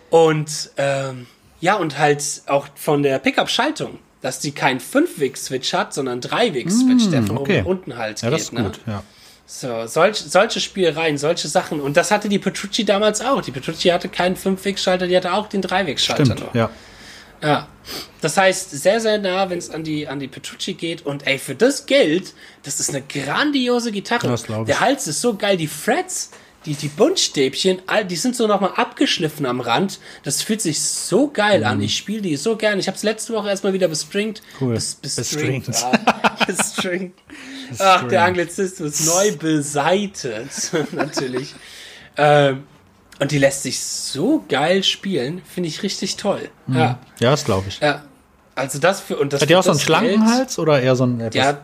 und ähm, ja, und halt auch von der Pickup-Schaltung, dass die keinen 5-Weg-Switch hat, sondern 3-Weg-Switch, der von Mm, okay. oben unten halt Ja, geht. das ist ne? gut, ja. So, solch, solche Spielereien, solche Sachen. Und das hatte die Petrucci damals auch. Die Petrucci hatte keinen 5-Weg-Schalter, die hatte auch den 3-Weg-Schalter Stimmt, noch. ja. Ja. Das heißt, sehr, sehr nah, wenn es an die, an die Petrucci geht. Und ey, für das Geld, das ist eine grandiose Gitarre. Das ich. Der Hals ist so geil, die Frets, die, die Buntstäbchen, all, die sind so nochmal abgeschliffen am Rand. Das fühlt sich so geil an. Ich spiele die so gern. Ich habe es letzte Woche erstmal wieder bestringt. Cool. Bes, bestringt. Bestringt. Ja. bestringt. Ach, der Anglizismus neu beseitet. Natürlich. ähm, und die lässt sich so geil spielen. Finde ich richtig toll. Ja. Ja, das glaube ich. Ja. Also das für und das Hat die auch so einen schlanken Geld- Hals oder eher so ein etwas? Ja,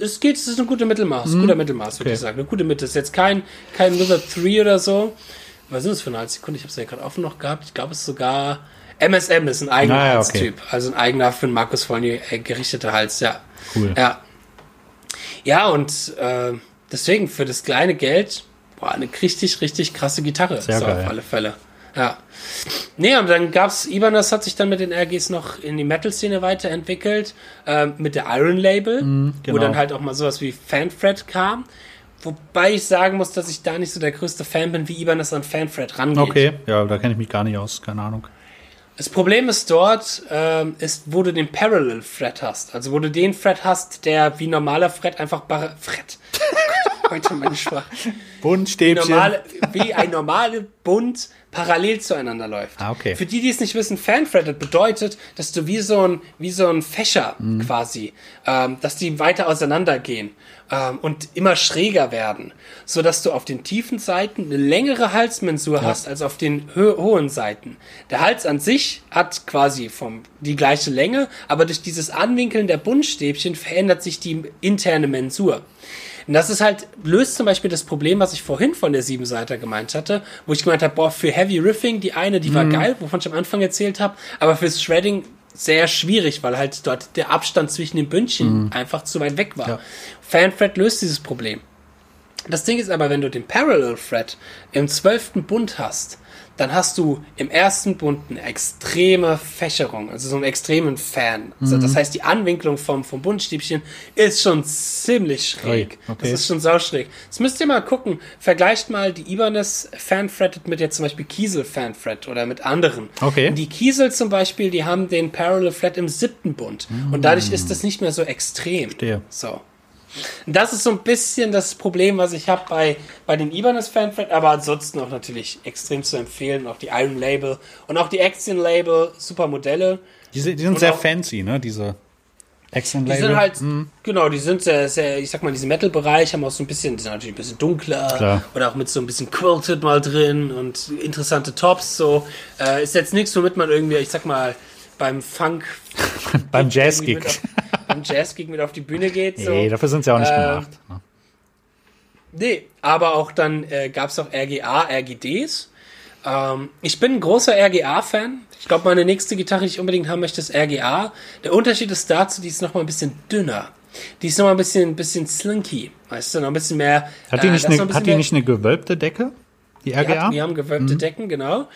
es geht, es ist ein guter Mittelmaß, guter Mittelmaß, würde Okay. ich sagen. Eine gute Mitte. Ist jetzt kein, kein Wizard 3 oder so. Was ist das für eine Sekunde? Ich habe es ja gerade offen noch gehabt. Ich glaube, es ist sogar MSM ist ein eigener Ah, ja, Halstyp. Also ein eigener für den Markus Fournier äh, gerichteter Hals, ja. Cool. Ja. Ja, und äh, deswegen für das kleine Geld, boah, eine richtig, richtig krasse Gitarre. Sehr so geil. auf alle Fälle. Ja. Nee, und dann gab's, Ibanez hat sich dann mit den RGs noch in die Metal-Szene weiterentwickelt, ähm, mit der Iron Label, wo genau. dann halt auch mal sowas wie Fanfred kam. Wobei ich sagen muss, dass ich da nicht so der größte Fan bin, wie Ibanez an Fanfred rangeht. Okay, ja, da kenne ich mich gar nicht aus, keine Ahnung. Das Problem ist dort, ähm, ist, wo du den Parallel Fret hast. Also wo du den Fret hast, der wie normaler Fret einfach bar Fret. Heute meine Sprache. Wie, Buntstäbchen. normale, wie ein normale Bund parallel zueinander läuft. Ah, okay. Für die, die es nicht wissen, Fanfretted bedeutet, dass du wie so ein, wie so ein Fächer Mhm. quasi, ähm, dass die weiter auseinandergehen ähm, und immer schräger werden, so dass du auf den tiefen Seiten eine längere Halsmensur hast als auf den hohen Seiten. Der Hals an sich hat quasi vom die gleiche Länge, aber durch dieses Anwinkeln der Buntstäbchen verändert sich die interne Mensur. Und das ist halt, löst zum Beispiel das Problem, was ich vorhin von der Siebenseiter gemeint hatte, wo ich gemeint habe, boah, für Heavy Riffing, die eine, die war geil, wovon ich am Anfang erzählt habe, aber fürs Shredding sehr schwierig, weil halt dort der Abstand zwischen den Bündchen einfach zu weit weg war. Ja. Fanfret löst dieses Problem. Das Ding ist aber, wenn du den Parallel Fret im zwölften Bund hast, dann hast du im ersten Bund eine extreme Fächerung, also so einen extremen Fan. Also das heißt, die Anwinklung vom, vom Bundstäbchen ist schon ziemlich schräg. Okay. Das ist schon sauschräg. Jetzt müsst ihr mal gucken, vergleicht mal die Ibanez Fanfretted mit jetzt zum Beispiel Kiesel Fanfret oder mit anderen. Okay. Und die Kiesel zum Beispiel, die haben den Parallel Fret im siebten Bund. Und dadurch ist das nicht mehr so extrem. Verstehe. So. Das ist so ein bisschen das Problem, was ich habe bei, bei den Ibanez Fanfret, aber ansonsten auch natürlich extrem zu empfehlen. Auch die Iron Label und auch die Action Label, super Modelle. Die, sind- die sind sehr auch- fancy, ne? Diese Action Die Label. sind halt, genau, die sind sehr, sehr, ich sag mal, in diesem Metal-Bereich haben auch so ein bisschen, die sind natürlich ein bisschen dunkler Klar. oder auch mit so ein bisschen Quilted mal drin und interessante Tops, so. Äh, ist jetzt nichts, womit man irgendwie, ich sag mal, beim Funk beim Jazzgig. beim Jazzgig mit auf die Bühne geht, so. Nee, dafür sind sie auch nicht Ähm, gemacht. ne? Nee, aber auch dann äh, gab es auch RGA, RGDs. Ähm, ich bin ein großer RGA-Fan. Ich glaube, meine nächste Gitarre, die ich unbedingt haben möchte, ist RGA. Der Unterschied ist dazu, die ist noch mal ein bisschen dünner. Die ist noch mal ein bisschen, ein bisschen slinky. Weißt du, noch ein bisschen mehr. Hat die, äh, nicht, noch eine, hat die mehr- nicht eine gewölbte Decke? Die die, RGA? hat, die haben gewölbte Mhm. Decken, genau.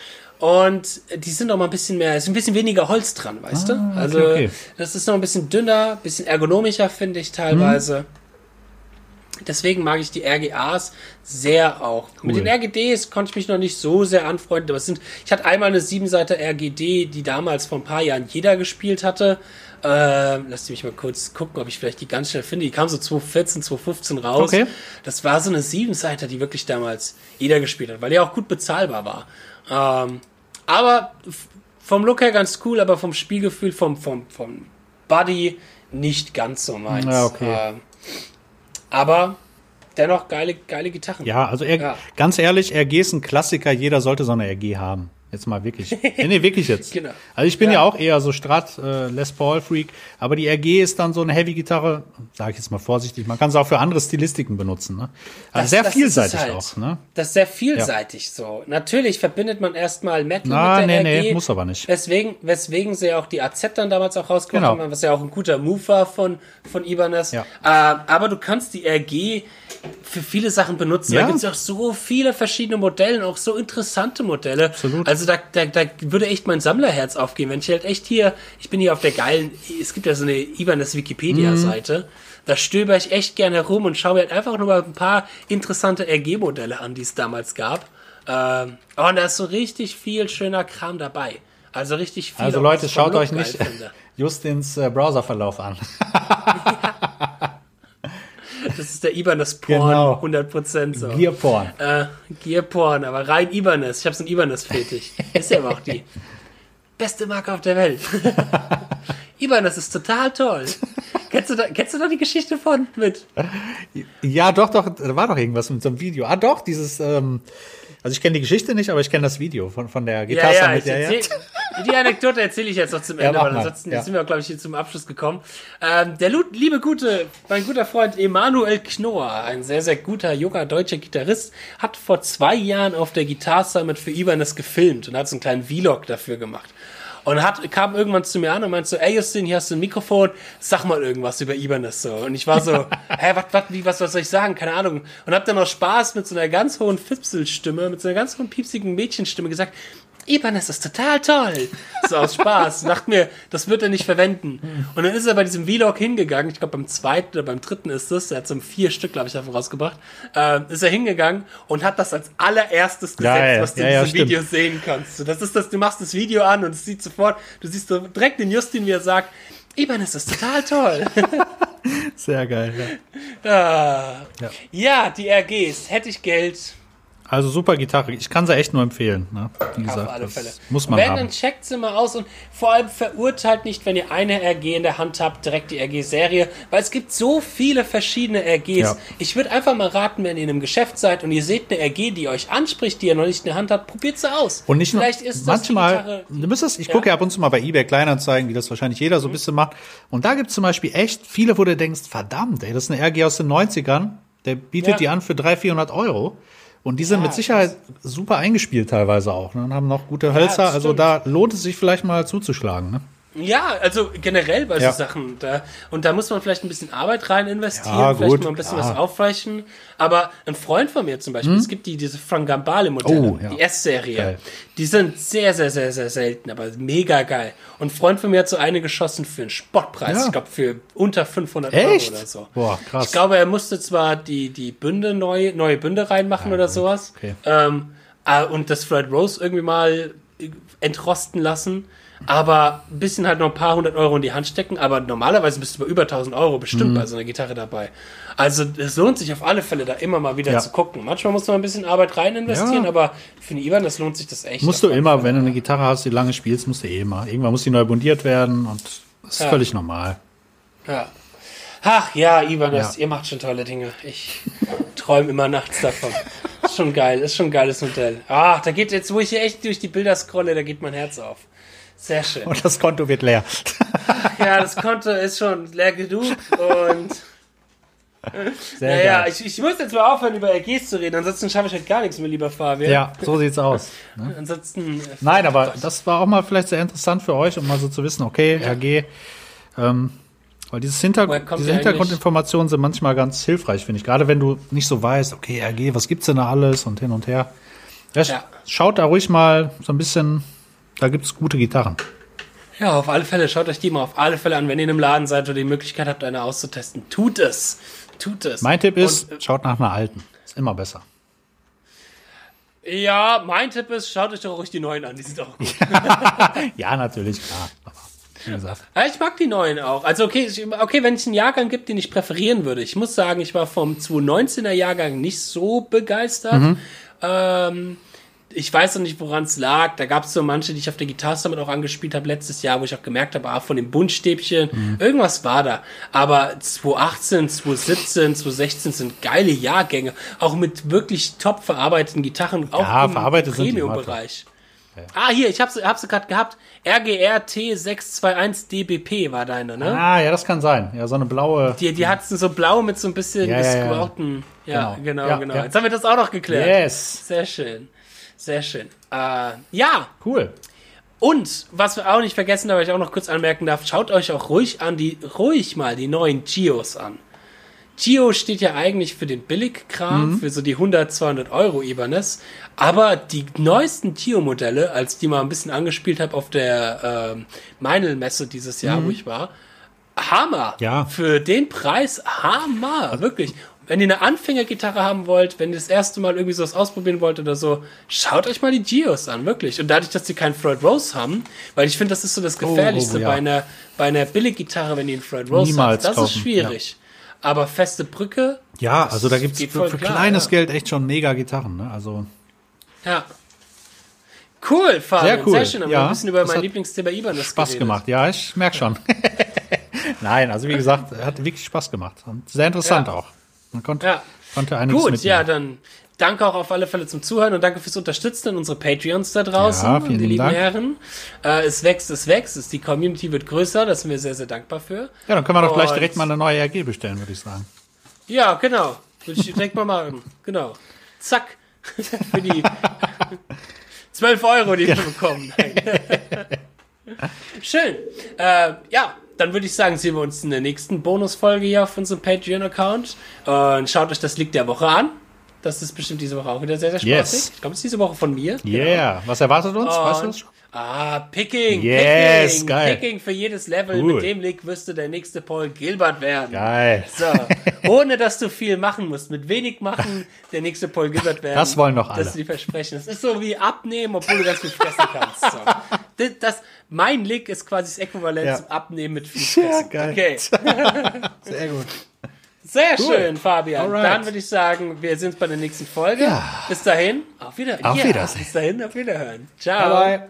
Und die sind noch mal ein bisschen mehr, ist ein bisschen weniger Holz dran, weißt Ah, du? okay, Also, okay. das ist noch ein bisschen dünner, ein bisschen ergonomischer, finde ich teilweise. Mhm. Deswegen mag ich die RGAs sehr auch. Mit Cool. den RGDs konnte ich mich noch nicht so sehr anfreunden, aber es sind, ich hatte einmal eine Siebenseiter RGD, die damals vor ein paar Jahren jeder gespielt hatte. Ähm, lasst mich mal kurz gucken, ob ich vielleicht die ganz schnell finde. Die kam so 2014, 2015 raus. Okay. Das war so eine Siebenseiter, die wirklich damals jeder gespielt hat, weil die auch gut bezahlbar war. Ähm, aber vom Look her ganz cool, aber vom Spielgefühl, vom, vom, vom Body nicht ganz so meins. Ja, okay. Ähm, aber dennoch geile, geile Gitarren. Ja, also er, Ja. ganz ehrlich, RG ist ein Klassiker, jeder sollte so eine RG haben. Jetzt mal wirklich. Nee, nee wirklich jetzt. Genau. Also ich bin ja, Ja. auch eher so Strat, äh, Les Paul Freak, aber die RG ist dann so eine Heavy-Gitarre, sage ich jetzt mal vorsichtig, man kann sie auch für andere Stilistiken benutzen. Ne? Also Das- sehr das vielseitig halt. auch. Ne? Das ist sehr vielseitig so. Natürlich verbindet man erstmal Metal Na, mit der nee, RG. nee, muss aber nicht. Weswegen, weswegen sie auch die AZ dann damals auch rausgebracht Genau. haben, was ja auch ein guter Move war von, von Ibanez. Ja. Äh, aber du kannst die RG für viele Sachen benutzen. Ja. Da gibt es auch so viele verschiedene Modelle, auch so interessante Modelle. Absolut. Also da, da, da würde echt mein Sammlerherz aufgehen, wenn ich halt echt hier, ich bin hier auf der geilen, es gibt ja so eine Ibanez Wikipedia-Seite. Mhm. Da stöber ich echt gerne herum und schaue mir halt einfach nur mal ein paar interessante RG-Modelle an, die es damals gab. Ähm, oh, und da ist so richtig viel schöner Kram dabei. Also richtig viel. Also Leute, schaut euch nicht finde. Justins äh, Browserverlauf an. Das ist der Ibanez Porn, Genau. 100% so. Gear Porn. Äh, Gear Porn, aber rein Ibanez. Ich habe so einen Ibanez-Fetisch. Ist ja aber auch die beste Marke auf der Welt. Ibanez ist total toll. kennst, du da, kennst du da die Geschichte von mit? Ja, doch, doch, da war doch irgendwas mit so einem Video. Ah, doch, dieses, ähm, also ich kenne die Geschichte nicht, aber ich kenne das Video von, von der Ja, Gitarre ja, mit ich der, ja. erzähl, die Anekdote erzähle ich jetzt noch zum Ja, Ende, mach weil ansonsten ja. sind wir, glaube ich, hier zum Abschluss gekommen. Ähm, der liebe gute, mein guter Freund Emanuel Knorr, ein sehr, sehr guter, junger deutscher Gitarrist, hat vor zwei Jahren auf der Guitar Summit für Ibanez gefilmt und hat so einen kleinen Vlog dafür gemacht. Und hat, kam irgendwann zu mir an und meinte so, ey Justin, hier hast du ein Mikrofon, sag mal irgendwas über Ibanez so. Und ich war so, hä, was, was, wie, was, was soll ich sagen? Keine Ahnung. Und hab dann noch Spaß mit so einer ganz hohen Fipselstimme, mit so einer ganz hohen piepsigen Mädchenstimme gesagt, Ibanez ist total toll. So aus Spaß. Dachte mir, das wird er nicht verwenden. Und dann ist er bei diesem Vlog hingegangen, ich glaube beim zweiten oder beim dritten ist es, er hat so vier Stück, glaube ich, davon rausgebracht, äh, ist er hingegangen und hat das als allererstes gesetzt, Geil. was du Ja, in ja, diesem stimmt. Video sehen kannst. So, das ist das, du machst das Video an und es sieht sofort, du siehst so direkt den Justin, wie er sagt, Ibanez ist total toll. Sehr geil, ja. ah. Ja. ja, die RGs, hätte ich Geld, Also super Gitarre. Ich kann sie echt nur empfehlen. Ne? Wie gesagt, Auf alle Fälle. muss man wenn, haben. dann checkt sie mal aus und vor allem verurteilt nicht, wenn ihr eine RG in der Hand habt, direkt die RG-Serie, weil es gibt so viele verschiedene RGs. Ja. Ich würde einfach mal raten, wenn ihr in einem Geschäft seid und ihr seht eine RG, die euch anspricht, die ihr noch nicht in der Hand habt, probiert sie aus. Und nicht nur, Vielleicht ist manchmal, du müsstest, ich Ja. gucke ja ab und zu mal bei eBay Kleinanzeigen, wie das wahrscheinlich jeder so ein bisschen macht. Und da gibt es zum Beispiel echt viele, wo du denkst, verdammt, ey, das ist eine RG aus den 90ern, der bietet Ja. die an für 300, 400 Euro. Und die sind mit Sicherheit super eingespielt teilweise auch, ne? Und haben noch gute Hölzer, das also da lohnt es sich vielleicht mal zuzuschlagen, ne? Ja, also generell bei Ja. so Sachen. Da, und da muss man vielleicht ein bisschen Arbeit rein investieren, Ja, vielleicht gut, mal ein bisschen klar. was aufweichen. Aber ein Freund von mir zum Beispiel, es gibt die, diese Frangambale-Modelle, Hm? Oh, ja. die S-Serie. Die sind sehr, sehr, sehr, sehr selten, aber mega geil. Und ein Freund von mir hat so eine geschossen für einen Spottpreis. Ja. Ich glaube, für unter 500 Echt? Euro oder so. Boah, krass. Ich glaube, er musste zwar die, die Bünde neu, neue Bünde reinmachen oder sowas. okay. Ähm, äh, und das Fred Rose irgendwie mal entrosten lassen. Aber ein bisschen halt noch ein paar hundert Euro in die Hand stecken. Aber normalerweise bist du bei über 1000 Euro bestimmt Mhm. bei so einer Gitarre dabei. Also es lohnt sich auf alle Fälle, da immer mal wieder Ja. zu gucken. Manchmal muss man ein bisschen Arbeit rein investieren, Ja. aber für den Ivan, das lohnt sich das echt. Musst du immer, Fälle. wenn du eine Gitarre hast, die lange spielst, musst du eh immer. Irgendwann muss die neu bundiert werden und das ist Ja. völlig normal. Ja. Ach ja, Ibanez, Ja. ihr macht schon tolle Dinge. Ich träume immer nachts davon. Ist schon geil, ist schon ein geiles Modell. Ach, da geht jetzt, wo ich hier echt durch die Bilder scrolle, da geht mein Herz auf. Sehr schön. Und das Konto wird leer. Ja, das Konto ist schon leer genug und Sehr naja, geil. ich, ich muss jetzt mal aufhören, über RGs zu reden, ansonsten schaffe ich halt gar nichts mehr, lieber Fabian. Ja, so sieht's aus. Ansonsten. äh, Nein, aber das war auch mal vielleicht sehr interessant für euch, um mal so zu wissen, okay, RG, ähm, weil dieses Hinter Woher kommt diese die? Hintergrundinformationen sind manchmal ganz hilfreich, finde ich. Gerade wenn du nicht so weißt, okay, RG, was gibt's denn da alles und hin und her. Ja, Ja. Schaut da ruhig mal so ein bisschen, da gibt's gute Gitarren. Ja, auf alle Fälle, schaut euch die mal auf alle Fälle an, wenn ihr in einem Laden seid oder die Möglichkeit habt, eine auszutesten. Tut es. Tut es. Mein Tipp ist, Und, schaut nach einer alten. Ist immer besser. äh, ja, mein Tipp ist, schaut euch doch ruhig die neuen an, die sind auch gut. Ja, natürlich, klar. Ja, ich mag die neuen auch. Also okay, ich, okay, wenn es einen Jahrgang gibt, den ich präferieren würde. Ich muss sagen, ich war vom 2019er Jahrgang nicht so begeistert. Mhm. Ähm, ich weiß noch nicht, woran es lag. Da gab es so manche, die ich auf der Gitarre damit auch angespielt habe letztes Jahr, wo ich auch gemerkt habe, ah, von dem Buntstäbchen, Mhm. irgendwas war da. Aber 2018, 2017, 2016 sind geile Jahrgänge, auch mit wirklich top verarbeiteten Gitarren, auch Ja, im Premium-Bereich. Ah, hier, ich hab's, hab's gerade gehabt. RGRT621DBP war deine, ne? Ah, ja, das kann sein. Ja, so eine blaue. Die, die hat's so blau mit so ein bisschen Ja, ja, ja. Ja, Genau. genau, Ja, genau. ja. Jetzt haben wir das auch noch geklärt. Yes. Sehr schön. Sehr schön. Äh, ja, Cool. und was wir auch nicht vergessen, aber ich auch noch kurz anmerken darf, schaut euch auch ruhig an die, ruhig mal die neuen Gios an. Gio steht ja eigentlich für den Billigkram, Mhm. für so die 100, 200 Euro Ibanez. Aber die neuesten Gio-Modelle, als die mal ein bisschen angespielt habe auf der ähm, Meinl-Messe dieses Jahr, wo ich war, Hammer. Mhm. Ja. Für den Preis Hammer. Wirklich. Wenn ihr eine Anfängergitarre haben wollt, wenn ihr das erste Mal irgendwie sowas ausprobieren wollt oder so, schaut euch mal die Gios an, wirklich. Und dadurch, dass die keinen Floyd Rose haben, weil ich finde, das ist so das Gefährlichste oh, ja. bei einer, bei einer Billiggitarre, wenn ihr einen Floyd Rose Niemals habt. Das ist kaufen, schwierig. Aber feste Brücke, Ja, also da gibt's geht für, für klar, kleines ja. Geld echt schon mega Gitarren. Ne? Also ja. Cool, Fabian. Sehr cool. Sehr schön. Haben Ja, ein bisschen über mein Lieblingsthema Ibanez Spaß geredet. gemacht. Ja, ich merk schon. Nein, also wie gesagt, hat wirklich Spaß gemacht. Und sehr interessant Ja. auch. Man konnte, Ja. konnte einiges Gut, mitnehmen. ja, dann danke auch auf alle Fälle zum Zuhören und danke fürs Unterstützen an unsere Patreons da draußen, Ja, vielen die lieben Dank. Herren. Äh, es wächst, es wächst, es, die Community wird größer, da sind wir sehr, sehr dankbar für. Ja, dann können wir doch gleich direkt mal eine neue RG bestellen, würde ich sagen. Ja, genau. Würde ich direkt mal machen. Genau. Zack. für die 12 Euro, die wir bekommen. Schön. Äh, ja, dann würde ich sagen, sehen wir uns in der nächsten Bonusfolge hier auf unserem Patreon-Account. Und schaut euch das Lied der Woche an. Das ist bestimmt diese Woche auch wieder sehr, sehr spaßig. Yes. Ich glaube, es ist diese Woche von mir. Yeah. Was erwartet uns? weißt du das schon? Ah, Picking. Yes, Picking. geil. Picking für jedes Level. Cool. Mit dem Lick wirst du der nächste Paul Gilbert werden. Geil. So, ohne dass du viel machen musst, mit wenig machen, der nächste Paul Gilbert werden. Das wollen doch alle. Das sind die Versprechen. Das ist so wie abnehmen, obwohl du ganz viel fressen kannst. So. Das, das, mein Lick ist quasi das Äquivalent Ja. zum Abnehmen mit viel fressen. geil. Okay, Sehr gut. sehr schön, Fabian. Alright. Dann würde ich sagen, wir sehen uns bei der nächsten Folge. Bis dahin, auf Wiedersehen. Auf Ja, Wiedersehen. Bis dahin, auf Wiederhören. Ciao. Bye, bye.